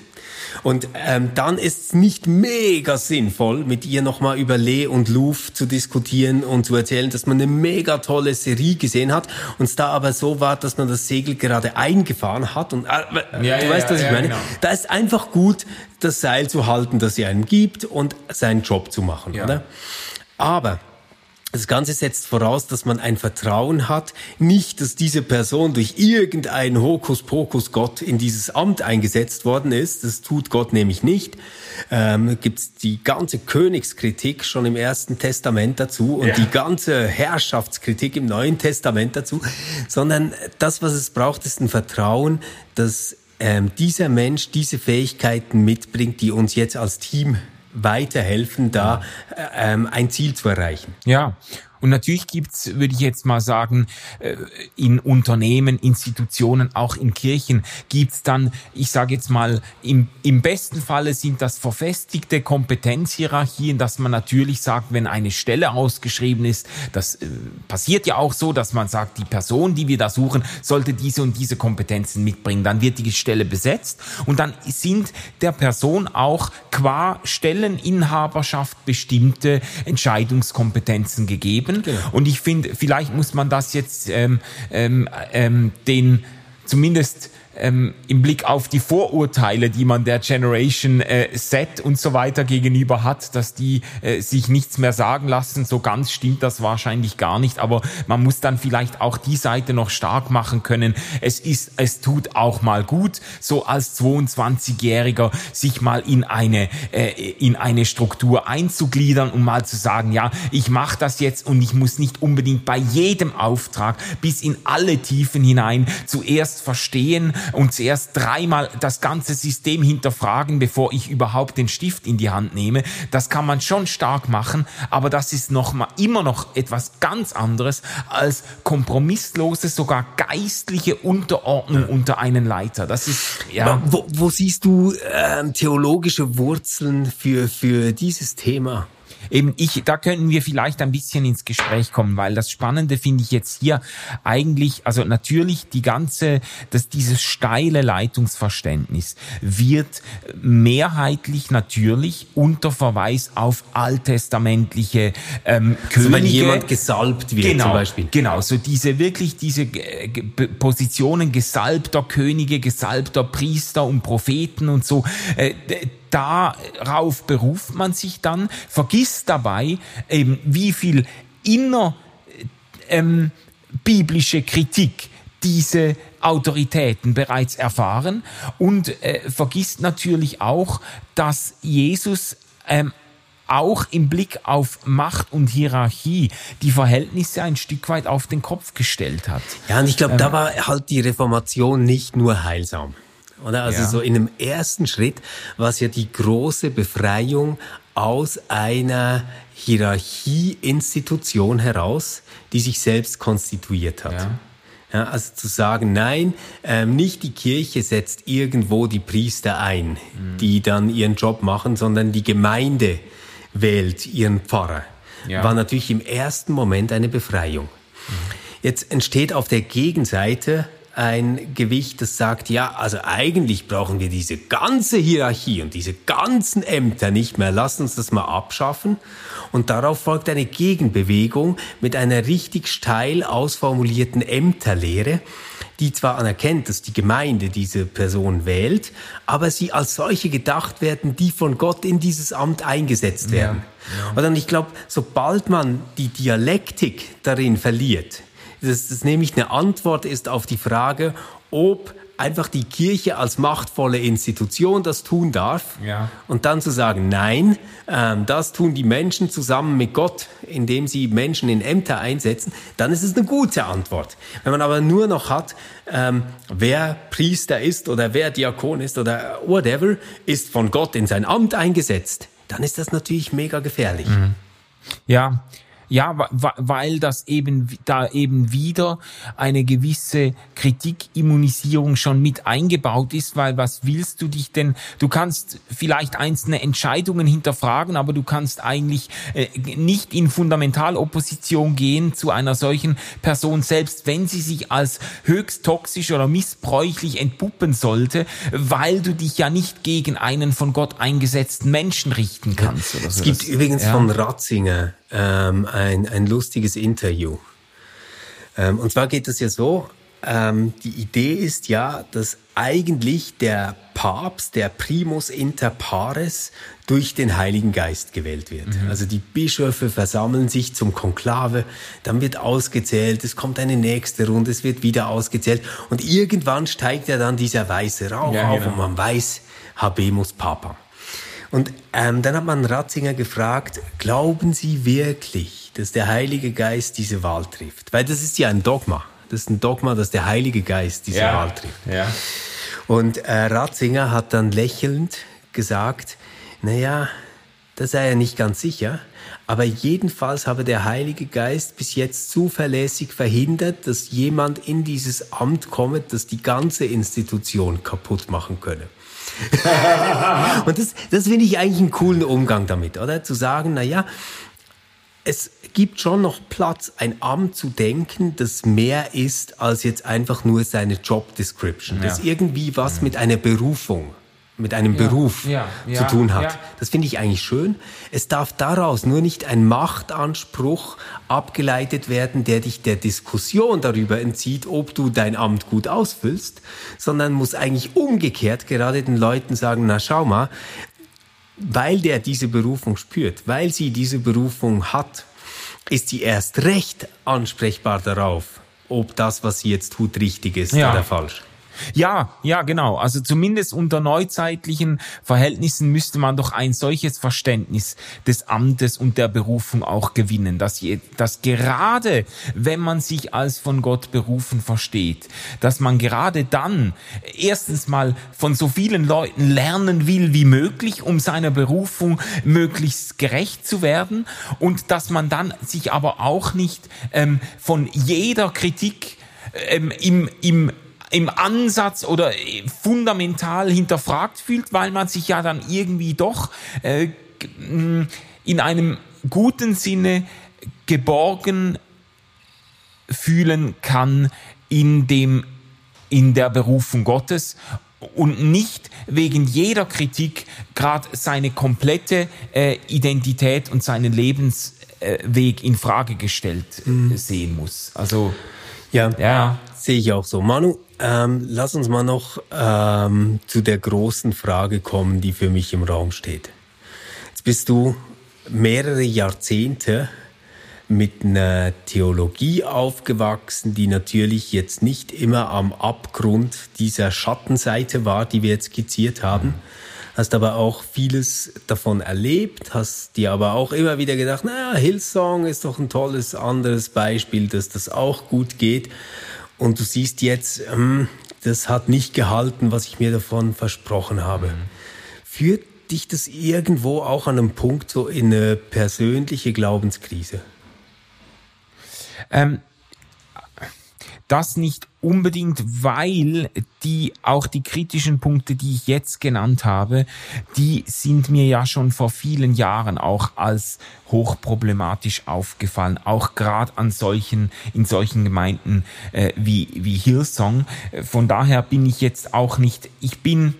Und ähm, dann ist es nicht mega sinnvoll, mit ihr nochmal über Lee und Louvre zu diskutieren und zu erzählen, dass man eine mega tolle Serie gesehen hat und es da aber so war, dass man das Segel gerade eingefahren hat. Und äh, ja, du ja, weißt, was ja, ich meine. Genau. Da ist einfach gut, das Seil zu halten, das sie einem gibt und seinen Job zu machen, oder? Aber das Ganze setzt voraus, dass man ein Vertrauen hat, nicht, dass diese Person durch irgendeinen Hokuspokus Gott in dieses Amt eingesetzt worden ist. Das tut Gott nämlich nicht. Ähm, Gibt die ganze Königskritik schon im Ersten Testament dazu und ja. die ganze Herrschaftskritik im Neuen Testament dazu, sondern das, was es braucht, ist ein Vertrauen, dass ähm, dieser Mensch diese Fähigkeiten mitbringt, die uns jetzt als Team weiterhelfen, da äh, ähm, ein Ziel zu erreichen. Ja, und natürlich gibt's, würde ich jetzt mal sagen, äh, in Unternehmen, Institutionen, auch in Kirchen gibt's dann, ich sage jetzt mal, im, im besten Falle sind das verfestigte Kompetenzhierarchien, dass man natürlich sagt, wenn eine Stelle ausgeschrieben ist, das äh, passiert ja auch so, dass man sagt, die Person, die wir da suchen, sollte diese und diese Kompetenzen mitbringen. Dann wird die Stelle besetzt und dann sind der Person auch qua Stelleninhaberschaft bestimmte Entscheidungskompetenzen gegeben können. Genau. Und ich finde, vielleicht muss man das jetzt ähm, ähm, ähm, den zumindest ähm, im Blick auf die Vorurteile, die man der Generation äh, Z und so weiter gegenüber hat, dass die äh, sich nichts mehr sagen lassen. So ganz stimmt das wahrscheinlich gar nicht, aber man muss dann vielleicht auch die Seite noch stark machen können. Es ist, es tut auch mal gut, so als 22-Jähriger sich mal in eine äh, in eine Struktur einzugliedern und mal zu sagen, ja, ich mache das jetzt und ich muss nicht unbedingt bei jedem Auftrag bis in alle Tiefen hinein zuerst verstehen und zuerst dreimal das ganze System hinterfragen, bevor ich überhaupt den Stift in die Hand nehme. Das kann man schon stark machen, aber das ist noch mal immer noch etwas ganz anderes als kompromisslose, sogar geistliche Unterordnung unter einen Leiter. Das ist ja. Wo, wo siehst du äh, theologische Wurzeln für für dieses Thema? Eben, ich, da könnten wir vielleicht ein bisschen ins Gespräch kommen, weil das Spannende finde ich jetzt hier eigentlich, also natürlich die ganze, dass dieses steile Leitungsverständnis wird mehrheitlich natürlich unter Verweis auf alttestamentliche ähm, Könige. Also wenn jemand gesalbt wird genau, zum Beispiel. Genau, so diese wirklich diese äh, Positionen gesalbter Könige, gesalbter Priester und Propheten und so. Äh, darauf beruft man sich dann, vergisst dabei eben, wie viel inner ähm, biblische Kritik diese Autoritäten bereits erfahren und äh, vergisst natürlich auch, dass Jesus ähm, auch im Blick auf Macht und Hierarchie die Verhältnisse ein Stück weit auf den Kopf gestellt hat. Ja, und ich glaube, ähm, da war halt die Reformation nicht nur heilsam. Oder? Also ja. so in einem ersten Schritt war es ja die große Befreiung aus einer Hierarchieinstitution heraus, die sich selbst konstituiert hat. Ja. Ja, also zu sagen, nein, ähm, nicht die Kirche setzt irgendwo die Priester ein, mhm. die dann ihren Job machen, sondern die Gemeinde wählt ihren Pfarrer. Ja. War natürlich im ersten Moment eine Befreiung. Mhm. Jetzt entsteht auf der Gegenseite ein Gewicht, das sagt, ja, also eigentlich brauchen wir diese ganze Hierarchie und diese ganzen Ämter nicht mehr. Lass uns das mal abschaffen. Und darauf folgt eine Gegenbewegung mit einer richtig steil ausformulierten Ämterlehre, die zwar anerkennt, dass die Gemeinde diese Person wählt, aber sie als solche gedacht werden, die von Gott in dieses Amt eingesetzt werden. Ja, ja. Und ich glaube, sobald man die Dialektik darin verliert, dass das nämlich eine Antwort ist auf die Frage, ob einfach die Kirche als machtvolle Institution das tun darf ja. und dann zu sagen, nein, ähm, das tun die Menschen zusammen mit Gott, indem sie Menschen in Ämter einsetzen, dann ist es eine gute Antwort. Wenn man aber nur noch hat, ähm, wer Priester ist oder wer Diakon ist oder whatever, ist von Gott in sein Amt eingesetzt, dann ist das natürlich mega gefährlich. Mhm. Ja, ja, weil das eben da eben wieder eine gewisse Kritikimmunisierung schon mit eingebaut ist, weil was willst du dich denn? Du kannst vielleicht einzelne Entscheidungen hinterfragen, aber du kannst eigentlich äh, nicht in Fundamentalopposition gehen zu einer solchen Person, selbst wenn sie sich als höchst toxisch oder missbräuchlich entpuppen sollte, weil du dich ja nicht gegen einen von Gott eingesetzten Menschen richten kannst. Ja. Es gibt übrigens ja. von Ratzinger ähm, ein, ein lustiges Interview. Ähm, und zwar geht es ja so, ähm, die Idee ist ja, dass eigentlich der Papst, der Primus inter pares, durch den Heiligen Geist gewählt wird. Mhm. Also die Bischöfe versammeln sich zum Konklave, dann wird ausgezählt, es kommt eine nächste Runde, es wird wieder ausgezählt und irgendwann steigt ja dann dieser weiße Rauch ja, auf genau. und man weiß, Habemus Papa. Und ähm, dann hat man Ratzinger gefragt, glauben Sie wirklich, dass der Heilige Geist diese Wahl trifft? Weil das ist ja ein Dogma. Das ist ein Dogma, dass der Heilige Geist diese ja. Wahl trifft. Ja. Und äh, Ratzinger hat dann lächelnd gesagt, naja, das sei er nicht ganz sicher, aber jedenfalls habe der Heilige Geist bis jetzt zuverlässig verhindert, dass jemand in dieses Amt kommt, das die ganze Institution kaputt machen könne. [laughs] und das, das finde ich eigentlich einen coolen Umgang damit, oder? Zu sagen, na ja, es gibt schon noch Platz, ein Amt zu denken, das mehr ist als jetzt einfach nur seine Job Description, ja. das irgendwie was mit einer Berufung mit einem ja, Beruf ja, ja, zu tun hat. Das finde ich eigentlich schön. Es darf daraus nur nicht ein Machtanspruch abgeleitet werden, der dich der Diskussion darüber entzieht, ob du dein Amt gut ausfüllst, sondern muss eigentlich umgekehrt gerade den Leuten sagen, na schau mal, weil der diese Berufung spürt, weil sie diese Berufung hat, ist sie erst recht ansprechbar darauf, ob das, was sie jetzt tut, richtig ist oder falsch. Ja, ja, genau. Also zumindest unter neuzeitlichen Verhältnissen müsste man doch ein solches Verständnis des Amtes und der Berufung auch gewinnen, dass, je, dass gerade wenn man sich als von Gott berufen versteht, dass man gerade dann erstens mal von so vielen Leuten lernen will wie möglich, um seiner Berufung möglichst gerecht zu werden und dass man dann sich aber auch nicht ähm, von jeder Kritik ähm, im, im im Ansatz oder fundamental hinterfragt fühlt, weil man sich ja dann irgendwie doch äh, in einem guten Sinne geborgen fühlen kann in dem in der Berufung Gottes und nicht wegen jeder Kritik gerade seine komplette äh, Identität und seinen Lebensweg in Frage gestellt äh, mhm. sehen muss. Also ja, ja, sehe ich auch so. Manu, ähm, lass uns mal noch ähm, zu der großen Frage kommen, die für mich im Raum steht. Jetzt bist du mehrere Jahrzehnte mit einer Theologie aufgewachsen, die natürlich jetzt nicht immer am Abgrund dieser Schattenseite war, die wir jetzt skizziert haben. Hast aber auch vieles davon erlebt, hast dir aber auch immer wieder gedacht, naja, Hillsong ist doch ein tolles anderes Beispiel, dass das auch gut geht. Und du siehst jetzt, hm, das hat nicht gehalten, was ich mir davon versprochen habe. Mhm. Führt dich das irgendwo auch an einem Punkt so in eine persönliche Glaubenskrise? Ähm, das nicht unbedingt, weil die auch die kritischen Punkte, die ich jetzt genannt habe, die sind mir ja schon vor vielen Jahren auch als hochproblematisch aufgefallen, auch gerade an solchen in solchen Gemeinden äh, wie wie Hillsong. Von daher bin ich jetzt auch nicht, ich bin,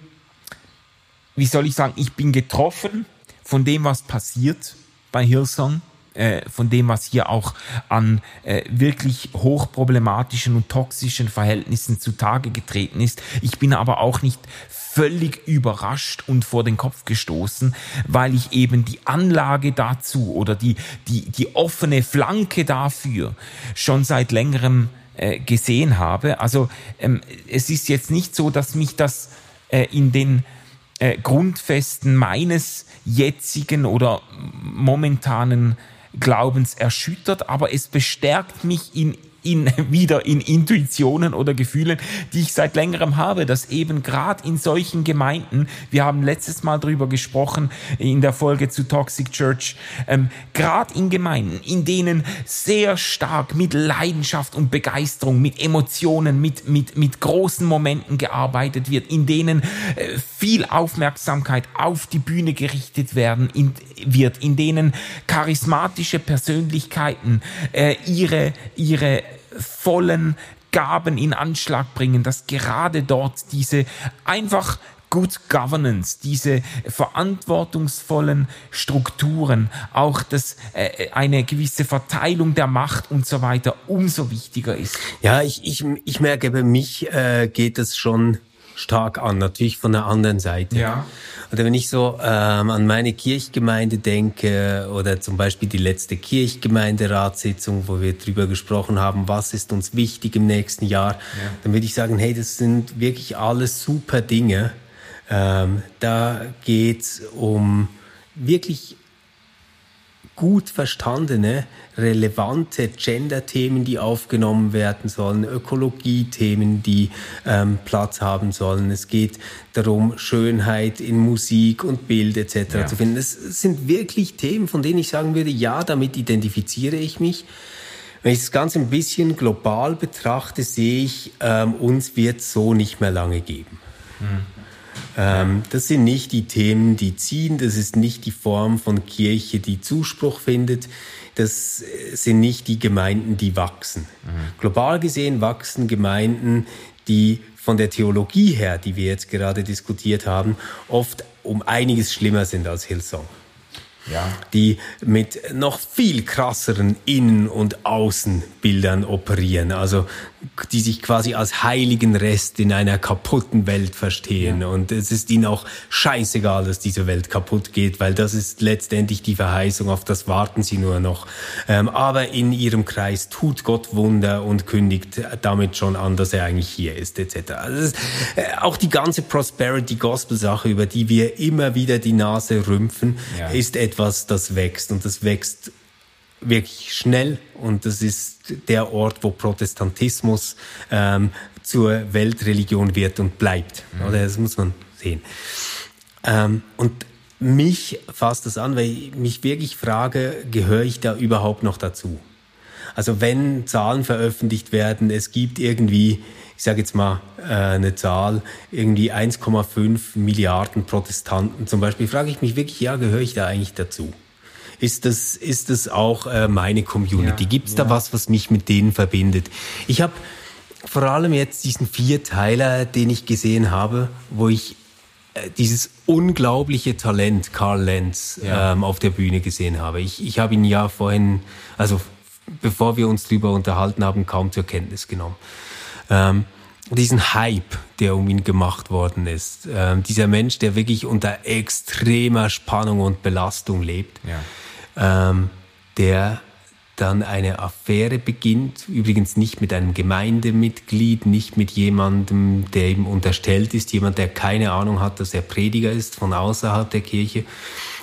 wie soll ich sagen, ich bin getroffen von dem, was passiert bei Hillsong äh, von dem, was hier auch an äh, wirklich hochproblematischen und toxischen Verhältnissen zutage getreten ist. Ich bin aber auch nicht völlig überrascht und vor den Kopf gestoßen, weil ich eben die Anlage dazu oder die, die, die offene Flanke dafür schon seit längerem äh, gesehen habe. Also ähm, es ist jetzt nicht so, dass mich das äh, in den äh, Grundfesten meines jetzigen oder momentanen Glaubens erschüttert, aber es bestärkt mich in in, [laughs] wieder in Intuitionen oder Gefühlen, die ich seit längerem habe, dass eben gerade in solchen Gemeinden, wir haben letztes Mal drüber gesprochen in der Folge zu Toxic Church, ähm, gerade in Gemeinden, in denen sehr stark mit Leidenschaft und Begeisterung, mit Emotionen, mit, mit, mit großen Momenten gearbeitet wird, in denen äh, viel Aufmerksamkeit auf die Bühne gerichtet werden in, wird, in denen charismatische Persönlichkeiten äh, ihre, ihre vollen Gaben in Anschlag bringen, dass gerade dort diese einfach Good Governance, diese verantwortungsvollen Strukturen, auch das, äh, eine gewisse Verteilung der Macht und so weiter umso wichtiger ist. Ja, ich, ich, ich merke, bei mich äh, geht es schon stark an, natürlich von der anderen Seite. Ja. Oder wenn ich so ähm, an meine Kirchgemeinde denke oder zum Beispiel die letzte Kirchgemeinderatssitzung, wo wir drüber gesprochen haben, was ist uns wichtig im nächsten Jahr, ja. dann würde ich sagen, hey, das sind wirklich alles super Dinge. Ähm, da geht's um wirklich gut verstandene, relevante Gender-Themen, die aufgenommen werden sollen, Ökologie-Themen, die ähm, Platz haben sollen. Es geht darum, Schönheit in Musik und Bild etc. Ja. zu finden. Das sind wirklich Themen, von denen ich sagen würde, ja, damit identifiziere ich mich. Wenn ich das Ganze ein bisschen global betrachte, sehe ich, ähm, uns wird so nicht mehr lange geben. Mhm. Ähm, das sind nicht die Themen, die ziehen, das ist nicht die Form von Kirche, die Zuspruch findet, das sind nicht die Gemeinden, die wachsen. Mhm. Global gesehen wachsen Gemeinden, die von der Theologie her, die wir jetzt gerade diskutiert haben, oft um einiges schlimmer sind als Hillsong ja. die mit noch viel krasseren Innen- und Außenbildern operieren. Also die sich quasi als heiligen Rest in einer kaputten Welt verstehen. Ja. Und es ist ihnen auch scheißegal, dass diese Welt kaputt geht, weil das ist letztendlich die Verheißung, auf das warten sie nur noch. Ähm, aber in ihrem Kreis tut Gott Wunder und kündigt damit schon an, dass er eigentlich hier ist, etc. Also ist, äh, auch die ganze Prosperity Gospel Sache, über die wir immer wieder die Nase rümpfen, ja. ist etwas, etwas, das wächst und das wächst wirklich schnell und das ist der Ort, wo Protestantismus ähm, zur Weltreligion wird und bleibt. Mhm. Oder das muss man sehen. Ähm, und mich fasst das an, weil ich mich wirklich frage, gehöre ich da überhaupt noch dazu? Also wenn Zahlen veröffentlicht werden, es gibt irgendwie, ich sage jetzt mal äh, eine Zahl, irgendwie 1,5 Milliarden Protestanten zum Beispiel, frage ich mich wirklich, ja, gehöre ich da eigentlich dazu? ist das, ist das auch äh, meine Community? Ja, Gibt es da ja. was, was mich mit denen verbindet? Ich habe vor allem jetzt diesen Vierteiler, den ich gesehen habe, wo ich äh, dieses unglaubliche Talent Karl Lenz ja. ähm, auf der Bühne gesehen habe. Ich, ich habe ihn ja vorhin, also bevor wir uns darüber unterhalten haben, kaum zur Kenntnis genommen. Ähm, diesen Hype, der um ihn gemacht worden ist, ähm, dieser Mensch, der wirklich unter extremer Spannung und Belastung lebt, ja. ähm, der dann eine Affäre beginnt, übrigens nicht mit einem Gemeindemitglied, nicht mit jemandem, der ihm unterstellt ist, jemand, der keine Ahnung hat, dass er Prediger ist von außerhalb der Kirche.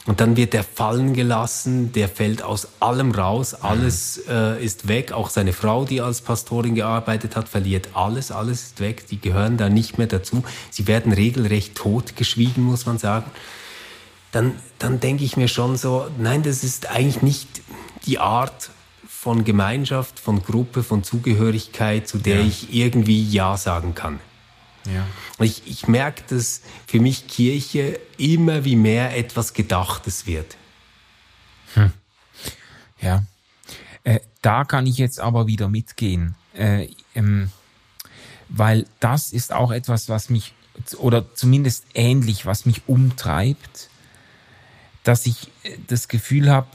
Und dann wird er fallen gelassen, der fällt aus allem raus, alles äh, ist weg, auch seine Frau, die als Pastorin gearbeitet hat, verliert alles, alles ist weg, die gehören da nicht mehr dazu. Sie werden regelrecht totgeschwiegen, muss man sagen. Dann, dann denke ich mir schon so, nein, das ist eigentlich nicht die Art von Gemeinschaft, von Gruppe, von Zugehörigkeit, zu der ja. ich irgendwie Ja sagen kann. Ja. Ich, ich merke, dass für mich Kirche immer wie mehr etwas Gedachtes wird. Hm. Ja. Äh, da kann ich jetzt aber wieder mitgehen, äh, ähm, weil das ist auch etwas, was mich, oder zumindest ähnlich, was mich umtreibt, dass ich das Gefühl habe,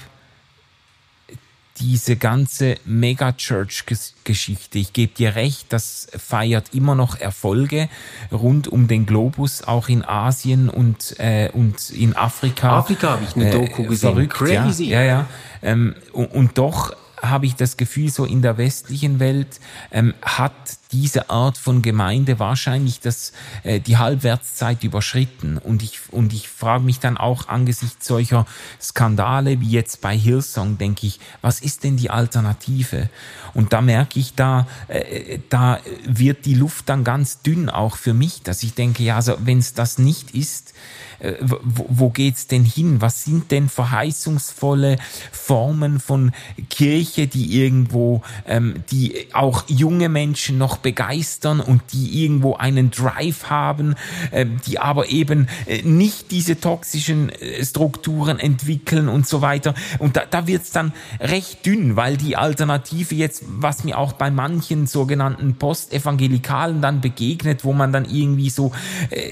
diese ganze Megachurch-Geschichte. Ich gebe dir recht, das feiert immer noch Erfolge rund um den Globus, auch in Asien und, äh, und in Afrika. Afrika habe ich eine Doku äh, gesehen. Verrückt, Crazy. Ja, ja. ja. Ähm, und, und doch habe ich das Gefühl, so in der westlichen Welt ähm, hat diese Art von Gemeinde wahrscheinlich das, äh, die Halbwertszeit überschritten. Und ich, und ich frage mich dann auch angesichts solcher Skandale wie jetzt bei Hillsong, denke ich, was ist denn die Alternative? Und da merke ich, da, äh, da wird die Luft dann ganz dünn auch für mich, dass ich denke, ja, also wenn es das nicht ist, äh, wo, wo geht's denn hin? Was sind denn verheißungsvolle Formen von Kirche, die irgendwo, ähm, die auch junge Menschen noch begeistern und die irgendwo einen Drive haben, äh, die aber eben äh, nicht diese toxischen äh, Strukturen entwickeln und so weiter. Und da, da wird's dann recht dünn, weil die Alternative jetzt, was mir auch bei manchen sogenannten Postevangelikalen dann begegnet, wo man dann irgendwie so,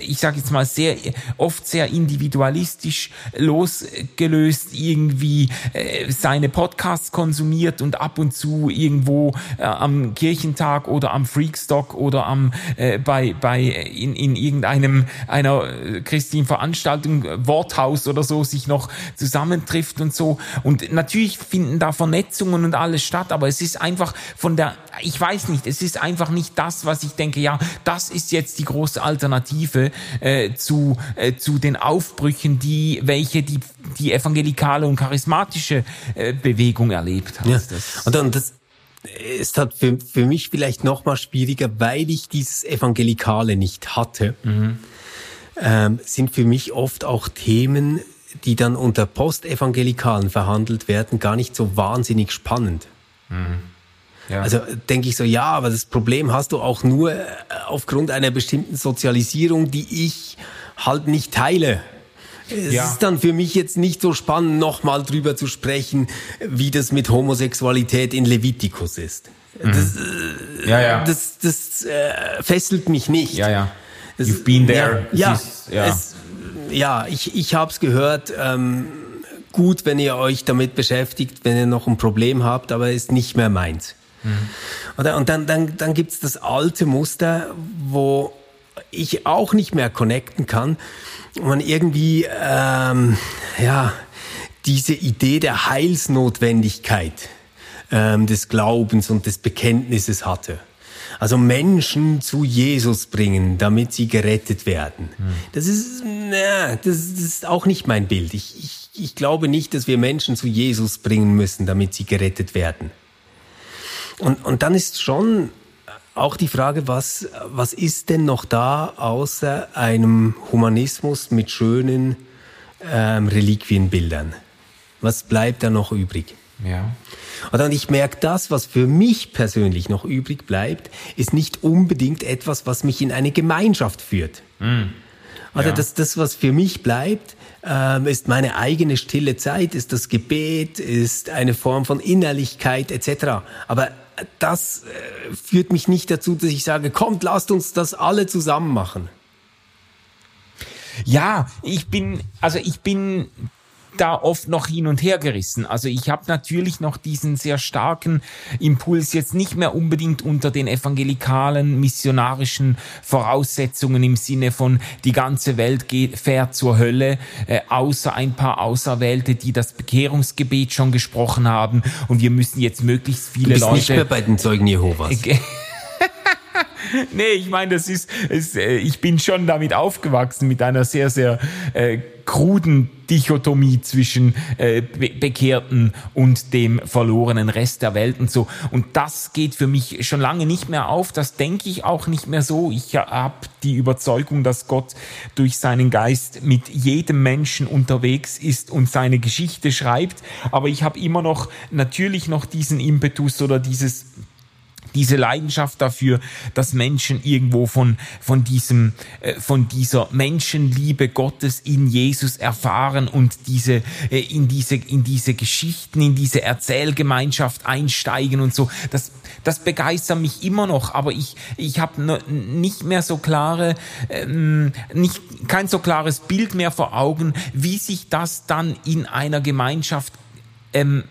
ich sage jetzt mal sehr oft sehr individualistisch losgelöst irgendwie seine Podcasts konsumiert und ab und zu irgendwo am Kirchentag oder am Freakstock oder am äh, bei bei in, in irgendeinem einer äh, christlichen Veranstaltung Worthaus oder so sich noch zusammentrifft und so und natürlich finden da Vernetzungen und alles statt, aber es ist einfach von der ich weiß nicht, es ist einfach nicht das, was ich denke, ja, das ist jetzt die große Alternative äh, zu äh, zu den Aufbrüchen, die welche die die evangelikale und charismatische äh, Bewegung erlebt hat. Ja. und dann das ist halt für, für mich vielleicht noch mal schwieriger, weil ich dieses Evangelikale nicht hatte, mhm. ähm, sind für mich oft auch Themen, die dann unter Postevangelikalen verhandelt werden, gar nicht so wahnsinnig spannend. Mhm. Ja. Also denke ich so, ja, aber das Problem hast du auch nur äh, aufgrund einer bestimmten Sozialisierung, die ich halt nicht teile. Es ja. ist dann für mich jetzt nicht so spannend, nochmal drüber zu sprechen, wie das mit Homosexualität in Levitikus ist. Mhm. Das, äh, ja, ja. das, das äh, fesselt mich nicht. Ja, ja. Das, You've been there. Ja, ja, ja. Es, ja ich, ich habe es gehört. Ähm, gut, wenn ihr euch damit beschäftigt, wenn ihr noch ein Problem habt, aber ist nicht mehr meins. Mhm. Und dann, dann, dann gibt's das alte Muster, wo ich auch nicht mehr connecten kann. Und man irgendwie, ähm, ja, diese Idee der Heilsnotwendigkeit ähm, des Glaubens und des Bekenntnisses hatte. Also Menschen zu Jesus bringen, damit sie gerettet werden. Hm. Das ist, na, das, das, ist auch nicht mein Bild. Ich, ich, ich glaube nicht, dass wir Menschen zu Jesus bringen müssen, damit sie gerettet werden. Und, und dann ist schon auch die Frage, was, was ist denn noch da außer einem Humanismus mit schönen ähm, Reliquienbildern? Was bleibt da noch übrig? Ja. Und ich merke, das, was für mich persönlich noch übrig bleibt, ist nicht unbedingt etwas, was mich in eine Gemeinschaft führt. Mhm. Also ja. das, das, was für mich bleibt, ähm, ist meine eigene stille Zeit, ist das Gebet, ist eine Form von Innerlichkeit etc. Aber das äh, führt mich nicht dazu, dass ich sage, kommt, lasst uns das alle zusammen machen. Ja, ich bin, also ich bin da oft noch hin und her gerissen. Also ich habe natürlich noch diesen sehr starken Impuls, jetzt nicht mehr unbedingt unter den evangelikalen, missionarischen Voraussetzungen im Sinne von die ganze Welt geht, fährt zur Hölle, äh, außer ein paar Auserwählte, die das Bekehrungsgebet schon gesprochen haben und wir müssen jetzt möglichst viele Leute... nicht mehr bei den Zeugen Jehovas. [laughs] nee, ich meine, das ist, ist äh, ich bin schon damit aufgewachsen mit einer sehr, sehr äh, kruden Dichotomie zwischen äh, Be Bekehrten und dem verlorenen Rest der Welt und so. Und das geht für mich schon lange nicht mehr auf. Das denke ich auch nicht mehr so. Ich habe die Überzeugung, dass Gott durch seinen Geist mit jedem Menschen unterwegs ist und seine Geschichte schreibt. Aber ich habe immer noch natürlich noch diesen Impetus oder dieses diese Leidenschaft dafür, dass Menschen irgendwo von, von diesem, äh, von dieser Menschenliebe Gottes in Jesus erfahren und diese, äh, in diese, in diese Geschichten, in diese Erzählgemeinschaft einsteigen und so. Das, das begeistert mich immer noch, aber ich, ich habe nicht mehr so klare, ähm, nicht, kein so klares Bild mehr vor Augen, wie sich das dann in einer Gemeinschaft ähm,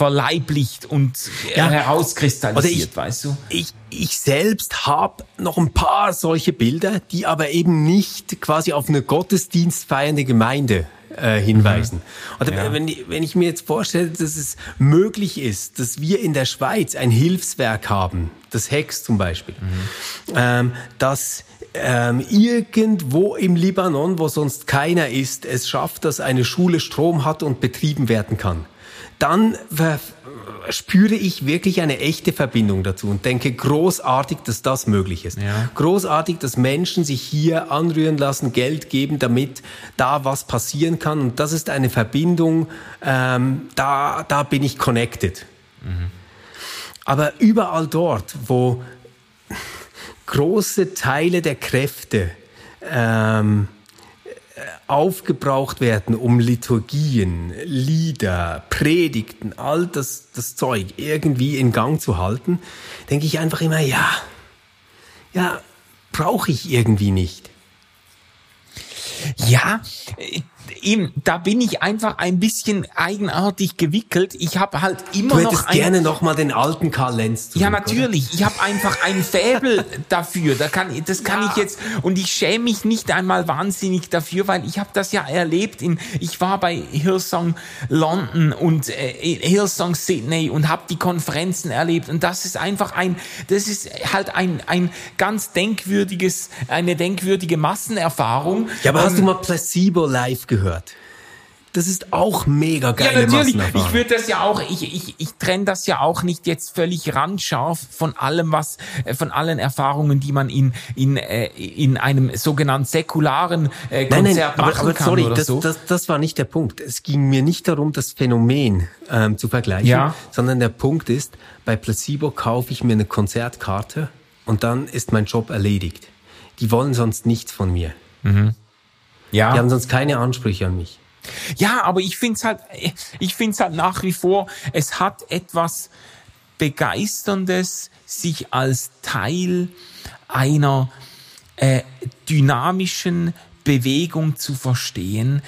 verleiblicht und ja, herauskristallisiert, ich, weißt du? Ich, ich selbst habe noch ein paar solche Bilder, die aber eben nicht quasi auf eine gottesdienstfeiernde Gemeinde äh, hinweisen. Mhm. Oder ja. wenn, wenn ich mir jetzt vorstelle, dass es möglich ist, dass wir in der Schweiz ein Hilfswerk haben, das Hex zum Beispiel, mhm. ähm, dass ähm, irgendwo im Libanon, wo sonst keiner ist, es schafft, dass eine Schule Strom hat und betrieben werden kann dann spüre ich wirklich eine echte Verbindung dazu und denke großartig, dass das möglich ist. Ja. Großartig, dass Menschen sich hier anrühren lassen, Geld geben, damit da was passieren kann. Und das ist eine Verbindung, ähm, da, da bin ich connected. Mhm. Aber überall dort, wo große Teile der Kräfte ähm, aufgebraucht werden, um Liturgien, Lieder, Predigten, all das, das Zeug irgendwie in Gang zu halten, denke ich einfach immer, ja, ja, brauche ich irgendwie nicht. Ja, eben, da bin ich einfach ein bisschen eigenartig gewickelt. Ich habe halt immer du noch ein, gerne noch mal den alten Karl Lenz zurück, Ja, natürlich. Oder? Ich habe einfach ein Fäbel [laughs] dafür. Da kann, das kann ja. ich jetzt und ich schäme mich nicht einmal wahnsinnig dafür, weil ich habe das ja erlebt. In, ich war bei Hillsong London und äh, Hillsong Sydney und habe die Konferenzen erlebt und das ist einfach ein, das ist halt ein ein ganz denkwürdiges, eine denkwürdige Massenerfahrung. Ja, aber ähm, hast du mal Placebo live gehört? Gehört. Das ist auch mega geil. Ja, natürlich. Ich würde das ja auch, ich, ich, ich trenne das ja auch nicht jetzt völlig randscharf von allem, was, äh, von allen Erfahrungen, die man in, in, äh, in einem sogenannten säkularen äh, Konzert nein, nein, machen aber, aber sorry, das, so. das, das war nicht der Punkt. Es ging mir nicht darum, das Phänomen ähm, zu vergleichen, ja. sondern der Punkt ist, bei Placebo kaufe ich mir eine Konzertkarte und dann ist mein Job erledigt. Die wollen sonst nichts von mir. Mhm. Ja. Die haben sonst keine Ansprüche an mich. Ja, aber ich finde es halt, ich finde es halt nach wie vor, es hat etwas Begeisterndes, sich als Teil einer äh, dynamischen Bewegung zu verstehen,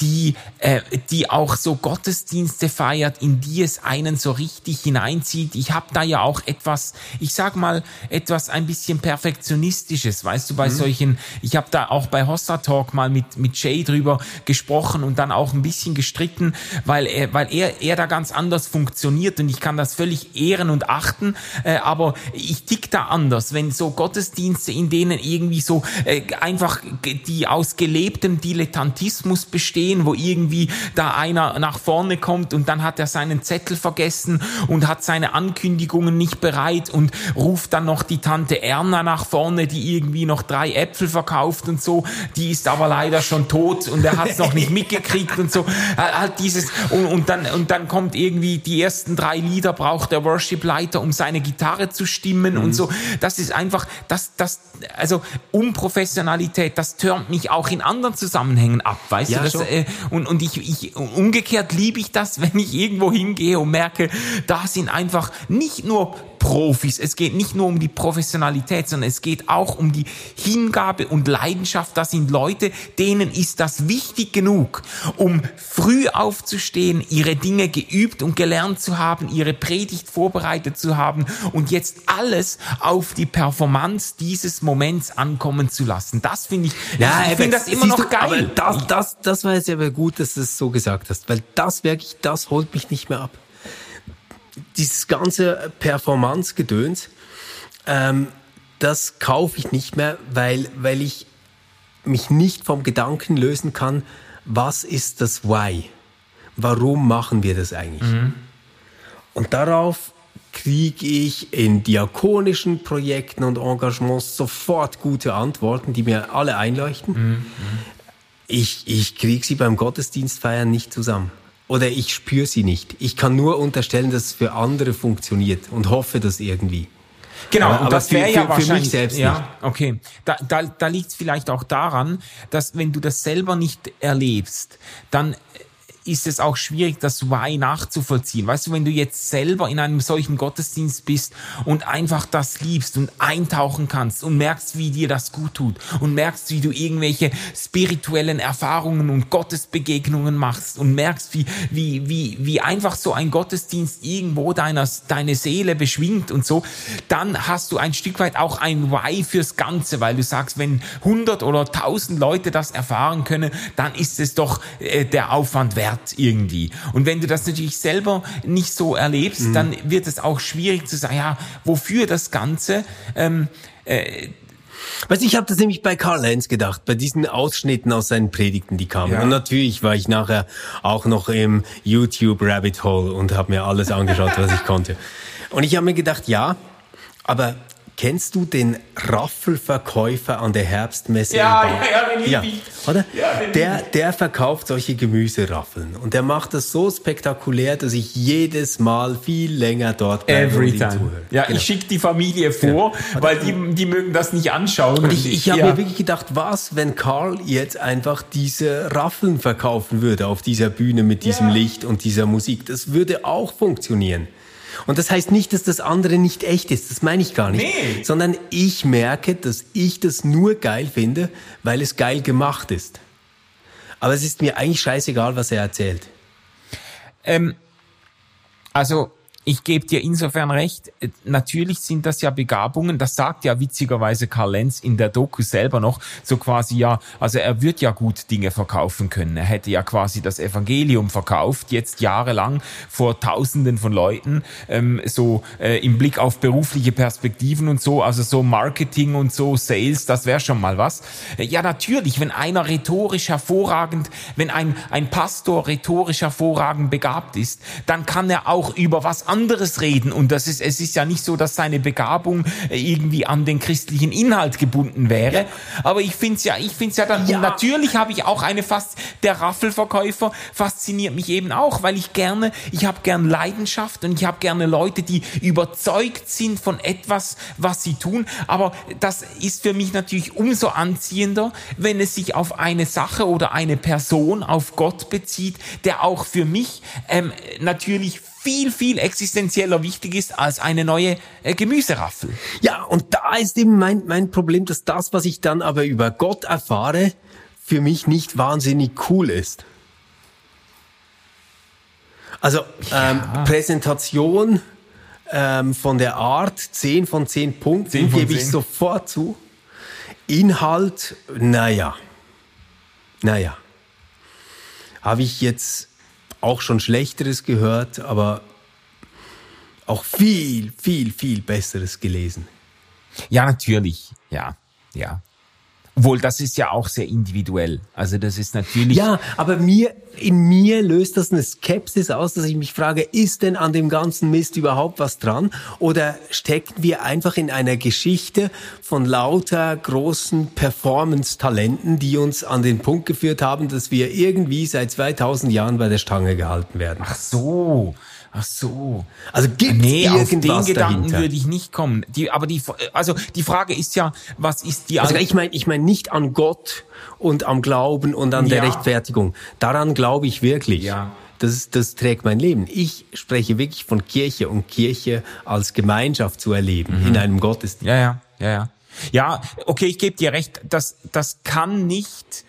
die, äh, die auch so Gottesdienste feiert, in die es einen so richtig hineinzieht. Ich habe da ja auch etwas, ich sag mal, etwas ein bisschen perfektionistisches, weißt du, bei mhm. solchen, ich habe da auch bei Hossa Talk mal mit, mit Jay drüber gesprochen und dann auch ein bisschen gestritten, weil er, weil er, er da ganz anders funktioniert und ich kann das völlig ehren und achten, äh, aber ich tick da anders, wenn so Gottesdienste, in denen irgendwie so äh, einfach die aus gelebtem Dilettantismus bestehen, verstehen, wo irgendwie da einer nach vorne kommt und dann hat er seinen Zettel vergessen und hat seine Ankündigungen nicht bereit und ruft dann noch die Tante Erna nach vorne, die irgendwie noch drei Äpfel verkauft und so, die ist aber leider schon tot und er hat es noch nicht mitgekriegt und so. Halt dieses und, und dann und dann kommt irgendwie die ersten drei Lieder braucht der Worship-Leiter, um seine Gitarre zu stimmen mhm. und so. Das ist einfach, das, das, also Unprofessionalität, das türmt mich auch in anderen Zusammenhängen ab, weißt ja, du? Das, äh, und, und ich, ich, umgekehrt liebe ich das, [laughs] wenn ich irgendwo hingehe und merke, da sind einfach nicht nur Profis. Es geht nicht nur um die Professionalität, sondern es geht auch um die Hingabe und Leidenschaft. Das sind Leute, denen ist das wichtig genug, um früh aufzustehen, ihre Dinge geübt und gelernt zu haben, ihre Predigt vorbereitet zu haben und jetzt alles auf die Performance dieses Moments ankommen zu lassen. Das finde ich, ja, ich finde das immer noch geil. Aber das, das, das war jetzt aber gut, dass du es so gesagt hast, weil das wirklich, das holt mich nicht mehr ab dieses ganze Performance-Gedöns, ähm, das kaufe ich nicht mehr, weil, weil ich mich nicht vom Gedanken lösen kann, was ist das Why? Warum machen wir das eigentlich? Mhm. Und darauf kriege ich in diakonischen Projekten und Engagements sofort gute Antworten, die mir alle einleuchten. Mhm. Ich, ich kriege sie beim Gottesdienstfeiern nicht zusammen oder ich spüre sie nicht. Ich kann nur unterstellen, dass es für andere funktioniert und hoffe das irgendwie. Genau, aber, und das wäre ja wahrscheinlich für mich selbst ja, nicht. okay. Da, da, da liegt es vielleicht auch daran, dass wenn du das selber nicht erlebst, dann ist es auch schwierig, das Why nachzuvollziehen. Weißt du, wenn du jetzt selber in einem solchen Gottesdienst bist und einfach das liebst und eintauchen kannst und merkst, wie dir das gut tut und merkst, wie du irgendwelche spirituellen Erfahrungen und Gottesbegegnungen machst und merkst, wie, wie, wie, wie einfach so ein Gottesdienst irgendwo deiner, deine Seele beschwingt und so, dann hast du ein Stück weit auch ein Why fürs Ganze, weil du sagst, wenn 100 oder 1000 Leute das erfahren können, dann ist es doch äh, der Aufwand wert wert irgendwie. Und wenn du das natürlich selber nicht so erlebst, mhm. dann wird es auch schwierig zu sagen, ja, wofür das Ganze? Ähm, äh, Weißt du, ich habe das nämlich bei Karl Lenz gedacht, bei diesen Ausschnitten aus seinen Predigten, die kamen. Ja. Und natürlich war ich nachher auch noch im YouTube Rabbit Hole und habe mir alles angeschaut, was ich konnte. Und ich habe mir gedacht, ja, aber Kennst du den Raffelverkäufer an der Herbstmesse? Ja, ja, ja, den ja, oder? Ja, den der, der verkauft solche Gemüseraffeln und der macht das so spektakulär, dass ich jedes Mal viel länger dort bleibe Every und time. zuhöre. Ja, genau. ich schicke die Familie vor, genau. weil die, die mögen das nicht anschauen. Und ich, ich habe ja. mir wirklich gedacht, was, wenn Karl jetzt einfach diese Raffeln verkaufen würde auf dieser Bühne mit diesem. Licht und dieser Musik? Das würde auch funktionieren. Und das heißt nicht, dass das andere nicht echt ist. Das meine ich gar nicht. Nee. Sondern ich merke, dass ich das nur geil finde, weil es geil gemacht ist. Aber es ist mir eigentlich scheißegal, was er erzählt. Ähm, also ich gebe dir insofern recht, äh, natürlich sind das ja Begabungen, das sagt ja witzigerweise Karl Lenz in der Doku selber noch, so quasi ja, also er wird ja gut Dinge verkaufen können. Er hätte ja quasi das Evangelium verkauft, jetzt jahrelang vor Tausenden von Leuten, ähm, so äh, im Blick auf berufliche Perspektiven und so, also so Marketing und so, Sales, das wäre schon mal was. Äh, ja, natürlich, wenn einer rhetorisch hervorragend, wenn ein, ein Pastor rhetorisch hervorragend begabt ist, dann kann er auch über was reden und das ist, es ist ja nicht so, dass seine Begabung äh, irgendwie an den christlichen Inhalt gebunden wäre. Aber ich finde es ja, ich finde es ja dann, ja. natürlich habe ich auch eine fast, der Raffelverkäufer fasziniert mich eben auch, weil ich gerne, ich habe gern Leidenschaft und ich habe gerne Leute, die überzeugt sind von etwas, was sie tun. Aber das ist für mich natürlich umso anziehender, wenn es sich auf eine Sache oder eine Person, auf Gott bezieht, der auch für mich ähm, natürlich viel, viel existenzieller wichtig ist als eine neue äh, Gemüseraffel. Ja, und da ist eben mein, mein Problem, dass das, was ich dann aber über Gott erfahre, für mich nicht wahnsinnig cool ist. Also ähm, ja. Präsentation ähm, von der Art, 10 von 10 Punkten, 10 von gebe 10. ich sofort zu. Inhalt, naja. Naja. Habe ich jetzt auch schon Schlechteres gehört, aber auch viel, viel, viel Besseres gelesen. Ja, natürlich. Ja, ja. Wohl, das ist ja auch sehr individuell. Also das ist natürlich. Ja, aber mir, in mir löst das eine Skepsis aus, dass ich mich frage, ist denn an dem ganzen Mist überhaupt was dran? Oder stecken wir einfach in einer Geschichte von lauter großen Performance-Talenten, die uns an den Punkt geführt haben, dass wir irgendwie seit 2000 Jahren bei der Stange gehalten werden? Ach so. Ach so. Also gibt nee, auf den Gedanken dahinter? würde ich nicht kommen. Die, aber die, also die Frage ist ja, was ist die? Also ich meine, ich meine nicht an Gott und am Glauben und an der Ja. Rechtfertigung. Daran glaube ich wirklich. Ja. Das, das trägt mein Leben. Ich spreche wirklich von Kirche und Kirche als Gemeinschaft zu erleben Mhm. in einem Gottesdienst. Ja, ja, ja, ja. Ja, okay, ich gebe dir recht. Das, das kann nicht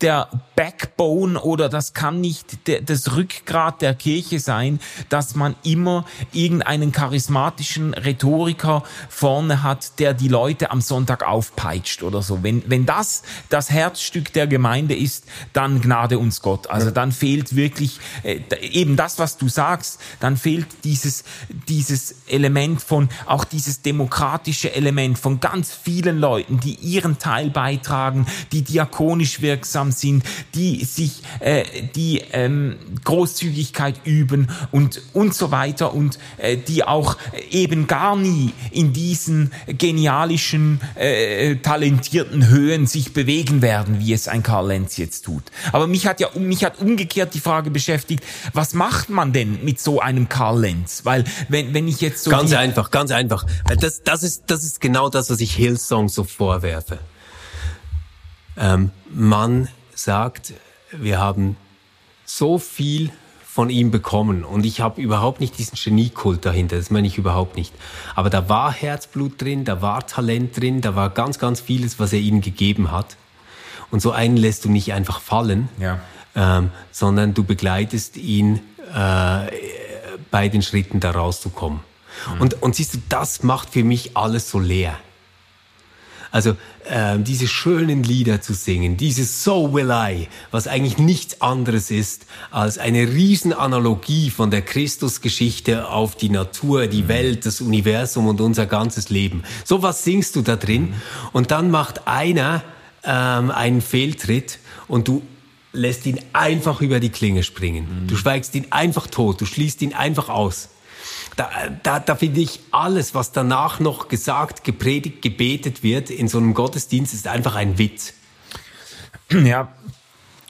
der Backbone oder das kann nicht der, das Rückgrat der Kirche sein, dass man immer irgendeinen charismatischen Rhetoriker vorne hat, der die Leute am Sonntag aufpeitscht oder so. Wenn, wenn das das Herzstück der Gemeinde ist, dann gnade uns Gott. Also dann fehlt wirklich äh, eben das, was du sagst, dann fehlt dieses, dieses Element von, auch dieses demokratische Element von ganz vielen Leuten, die ihren Teil beitragen, die diakonisch wirksam sind, die sich, äh, die ähm, Großzügigkeit üben und, und so weiter und äh, die auch eben gar nie in diesen genialischen, äh, talentierten Höhen sich bewegen werden, wie es ein Karl Lenz jetzt tut. Aber mich hat ja mich hat umgekehrt die Frage beschäftigt, was macht man denn mit so einem Karl Lenz? Weil wenn, wenn ich jetzt so Ganz einfach, ganz einfach. Weil Das, das, ist, das ist genau das, was ich Hillsong so vorwerfe. Ähm, man sagt, wir haben so viel von ihm bekommen und ich habe überhaupt nicht diesen Geniekult dahinter, das meine ich überhaupt nicht. Aber da war Herzblut drin, da war Talent drin, da war ganz, ganz vieles, was er ihnen gegeben hat. Und so einen lässt du nicht einfach fallen, Ja. ähm, sondern du begleitest ihn äh, bei den Schritten da rauszukommen. Und, und siehst du, das macht für mich alles so leer. Also ähm, diese schönen Lieder zu singen, dieses So Will I, was eigentlich nichts anderes ist als eine Riesenanalogie von der Christusgeschichte auf die Natur, die Welt, das Universum und unser ganzes Leben. So was singst du da drin und dann macht einer ähm, einen Fehltritt und du lässt ihn einfach über die Klinge springen. Du schweigst ihn einfach tot, du schließt ihn einfach aus. Da, da, da finde ich alles, was danach noch gesagt, gepredigt, gebetet wird in so einem Gottesdienst, ist einfach ein Witz. [clears throat] Ja,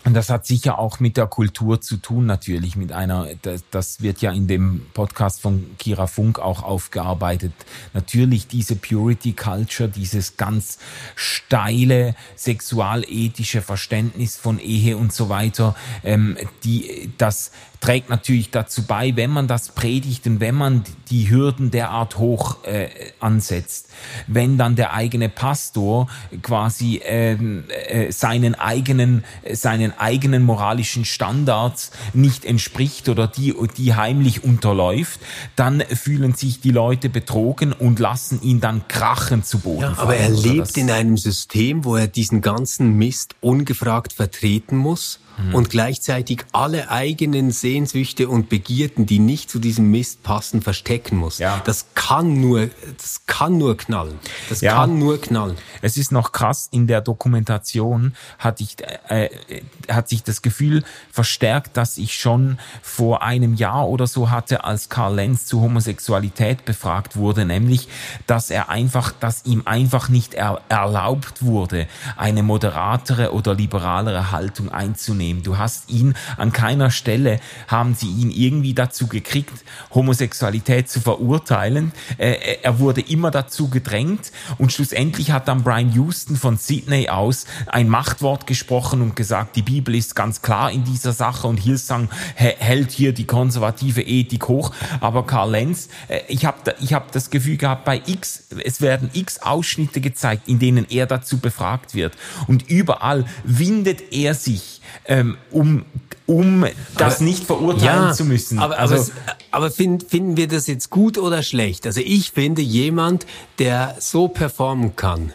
und das hat sicher auch mit der Kultur zu tun, natürlich, mit einer, das, wird ja in dem Podcast von Kira Funk auch aufgearbeitet. Natürlich diese Purity Culture, dieses ganz steile sexualethische Verständnis von Ehe und so weiter, ähm, die, das trägt natürlich dazu bei, wenn man das predigt und wenn man die Hürden derart hoch äh, ansetzt, wenn dann der eigene Pastor quasi ähm, äh, seinen eigenen seinen eigenen moralischen Standards nicht entspricht oder die die heimlich unterläuft, dann fühlen sich die Leute betrogen und lassen ihn dann krachen zu Boden. Ja, aber er fallen, oder lebt in einem System, wo er diesen ganzen Mist ungefragt vertreten muss und gleichzeitig alle eigenen Sehnsüchte und Begierden, die nicht zu diesem Mist passen, verstecken muss. Ja. Das kann nur, das kann nur knallen. Das Ja. kann nur knallen. Es ist noch krass, in der Dokumentation hatte ich, äh, äh, hat sich das Gefühl verstärkt, dass ich schon vor einem Jahr oder so hatte, als Karl Lenz zu Homosexualität befragt wurde, nämlich, dass er einfach, dass ihm einfach nicht er, erlaubt wurde, eine moderatere oder liberalere Haltung einzunehmen. Du hast ihn an keiner Stelle, haben sie ihn irgendwie dazu gekriegt, Homosexualität zu verurteilen. Äh, er wurde immer dazu gedrängt und schlussendlich hat dann Brian Houston von Sydney aus ein Machtwort gesprochen und gesagt, die Bibel ist ganz klar in dieser Sache und Hillsong hä- hält hier die konservative Ethik hoch. Aber Karl Lenz, äh, ich habe ich hab das Gefühl gehabt, bei X, es werden X Ausschnitte gezeigt, in denen er dazu befragt wird. Und überall windet er sich, ähm, um, um das Aber- nicht verurteilen zu müssen. Aber, also, aber, aber find, finden wir das jetzt gut oder schlecht? Also ich finde, jemand, der so performen kann,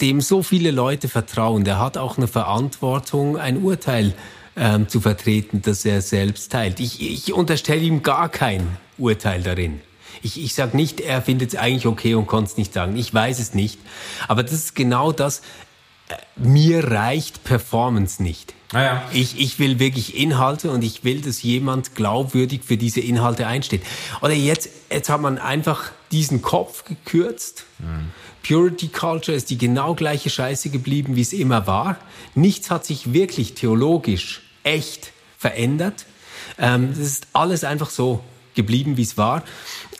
dem so viele Leute vertrauen, der hat auch eine Verantwortung, ein Urteil ähm, zu vertreten, das er selbst teilt. Ich, ich unterstelle ihm gar kein Urteil darin. Ich, ich sage nicht, er findet es eigentlich okay und konnte es nicht sagen. Ich weiß es nicht. Aber das ist genau das. Mir reicht Performance nicht. Ah ja. Ich, ich will wirklich Inhalte und ich will, dass jemand glaubwürdig für diese Inhalte einsteht. Oder jetzt, jetzt hat man einfach diesen Kopf gekürzt. Mhm. Purity Culture ist die genau gleiche Scheiße geblieben, wie es immer war. Nichts hat sich wirklich theologisch echt verändert. Ähm, das ist alles einfach so geblieben, wie es war.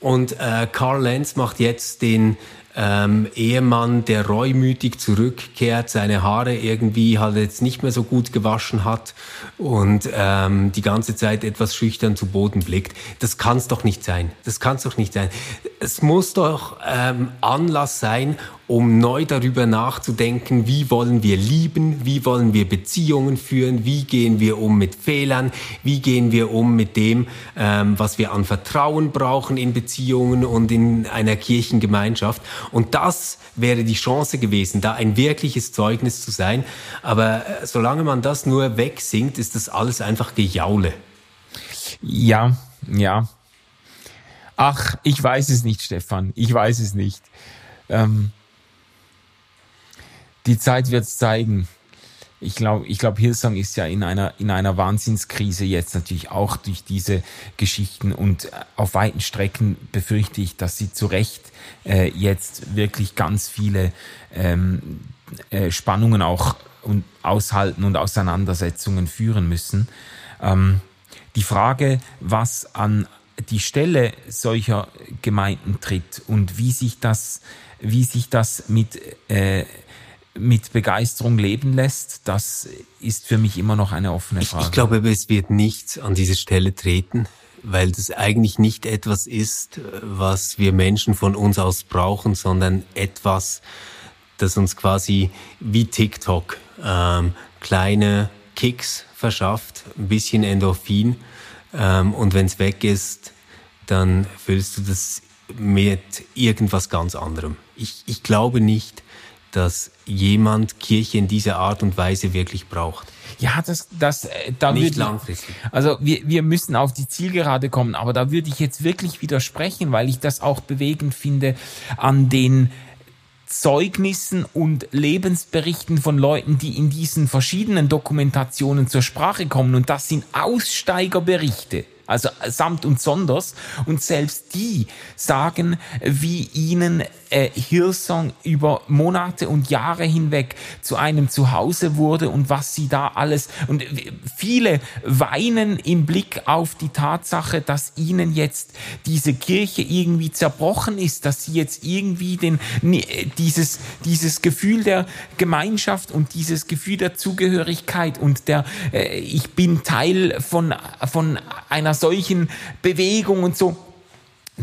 Und äh, Carl Lenz macht jetzt den ähm, Ehemann, der reumütig zurückkehrt, seine Haare irgendwie halt jetzt nicht mehr so gut gewaschen hat und ähm, die ganze Zeit etwas schüchtern zu Boden blickt. Das kann es doch nicht sein. Das kann es doch nicht sein. Es muss doch ähm, Anlass sein, um neu darüber nachzudenken, wie wollen wir lieben, wie wollen wir Beziehungen führen, wie gehen wir um mit Fehlern, wie gehen wir um mit dem, ähm, was wir an Vertrauen brauchen in Beziehungen und in einer Kirchengemeinschaft. Und das wäre die Chance gewesen, da ein wirkliches Zeugnis zu sein. Aber äh, solange man das nur wegsingt, ist das alles einfach Gejaule. Ja, ja. Ach, ich weiß es nicht, Stefan. Ich weiß es nicht. Ähm, die Zeit wird es zeigen. Ich glaube, ich glaube, Hillsong ist ja in einer in einer Wahnsinnskrise jetzt natürlich auch durch diese Geschichten und äh, auf weiten Strecken befürchte ich, dass sie zu Recht äh, jetzt wirklich ganz viele ähm, äh, Spannungen auch und aushalten und Auseinandersetzungen führen müssen. Ähm, die Frage, was an die Stelle solcher Gemeinden tritt und wie sich das, wie sich das mit äh, mit Begeisterung leben lässt, das ist für mich immer noch eine offene Frage. Ich, ich glaube, es wird nichts an diese Stelle treten, weil das eigentlich nicht etwas ist, was wir Menschen von uns aus brauchen, sondern etwas, das uns quasi wie TikTok ähm, kleine Kicks verschafft, ein bisschen Endorphin ähm, und wenn es weg ist, dann fühlst du das mit irgendwas ganz anderem. Ich, ich glaube nicht, dass jemand Kirche in dieser Art und Weise wirklich braucht. Ja, das, das, äh, da nicht würde, langfristig. Also wir, wir müssen auf die Zielgerade kommen, aber da würde ich jetzt wirklich widersprechen, weil ich das auch bewegend finde an den Zeugnissen und Lebensberichten von Leuten, die in diesen verschiedenen Dokumentationen zur Sprache kommen. Und das sind Aussteigerberichte also samt und sonders. Und selbst die sagen, wie ihnen äh, Hillsong über Monate und Jahre hinweg zu einem Zuhause wurde und was sie da alles und viele weinen im Blick auf die Tatsache, dass ihnen jetzt diese Kirche irgendwie zerbrochen ist, dass sie jetzt irgendwie den dieses dieses Gefühl der Gemeinschaft und dieses Gefühl der Zugehörigkeit und der äh, ich bin Teil von von einer solchen Bewegung und so,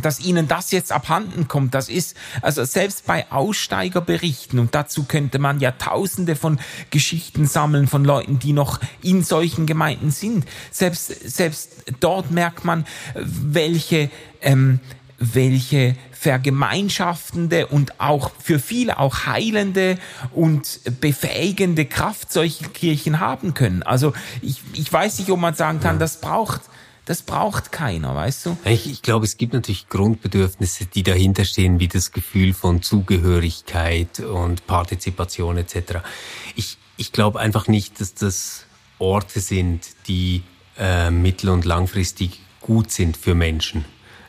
dass ihnen das jetzt abhanden kommt, das ist, also selbst bei Aussteigerberichten, und dazu könnte man ja tausende von Geschichten sammeln von Leuten, die noch in solchen Gemeinden sind. Selbst, selbst dort merkt man, welche, ähm, welche vergemeinschaftende und auch für viele auch heilende und befähigende Kraft solche Kirchen haben können. Also ich, ich weiß nicht, ob man sagen kann, das braucht das braucht keiner, weißt du? Ich, ich glaube, es gibt natürlich Grundbedürfnisse, die dahinter stehen, wie das Gefühl von Zugehörigkeit und Partizipation etc. Ich, ich glaube einfach nicht, dass das Orte sind, die äh, mittel- und langfristig gut sind für Menschen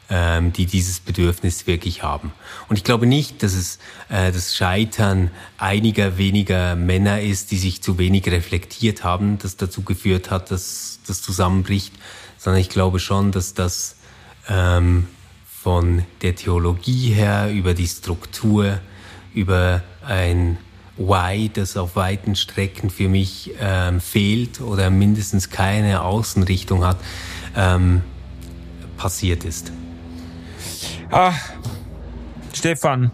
ähm, die dieses Bedürfnis wirklich haben. Und ich glaube nicht, dass es äh, das Scheitern einiger weniger Männer ist, die sich zu wenig reflektiert haben, das dazu geführt hat, dass das zusammenbricht, sondern ich glaube schon, dass das ähm, von der Theologie her über die Struktur, über ein Why, das auf weiten Strecken für mich ähm, fehlt oder mindestens keine Außenrichtung hat, ähm, passiert ist. Ah, Stefan,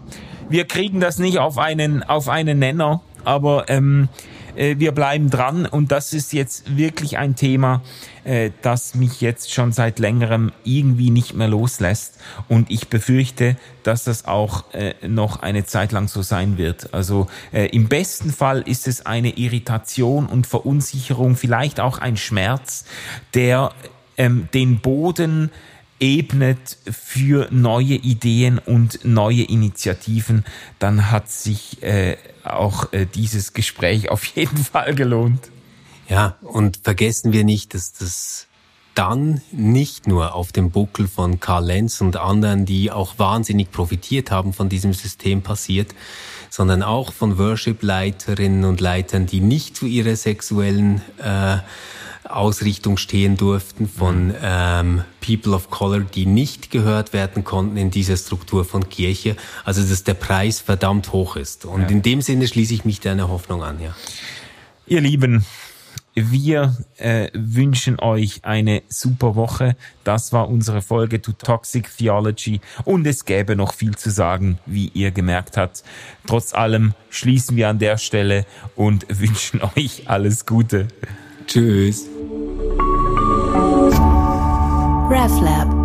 wir kriegen das nicht auf einen, auf einen Nenner, aber ähm, äh, wir bleiben dran und das ist jetzt wirklich ein Thema, äh, das mich jetzt schon seit längerem irgendwie nicht mehr loslässt und ich befürchte, dass das auch äh, noch eine Zeit lang so sein wird. Also äh, im besten Fall ist es eine Irritation und Verunsicherung, vielleicht auch ein Schmerz, der ähm, den Boden ebnet für neue Ideen und neue Initiativen, dann hat sich äh, auch äh, dieses Gespräch auf jeden [laughs] Fall gelohnt. Ja, und vergessen wir nicht, dass das dann nicht nur auf dem Buckel von Karl Lenz und anderen, die auch wahnsinnig profitiert haben von diesem System passiert, sondern auch von Worship-Leiterinnen und Leitern, die nicht zu ihrer sexuellen äh, Ausrichtung stehen durften, von ähm, People of Color, die nicht gehört werden konnten in dieser Struktur von Kirche. Also dass der Preis verdammt hoch ist. Und ja. in dem Sinne schließe ich mich deiner Hoffnung an. Ja. Ihr Lieben, wir äh, wünschen euch eine super Woche. Das war unsere Folge to Toxic Theology und es gäbe noch viel zu sagen, wie ihr gemerkt habt. Trotz allem schließen wir an der Stelle und [laughs] wünschen euch alles Gute. Tschüss. RefLab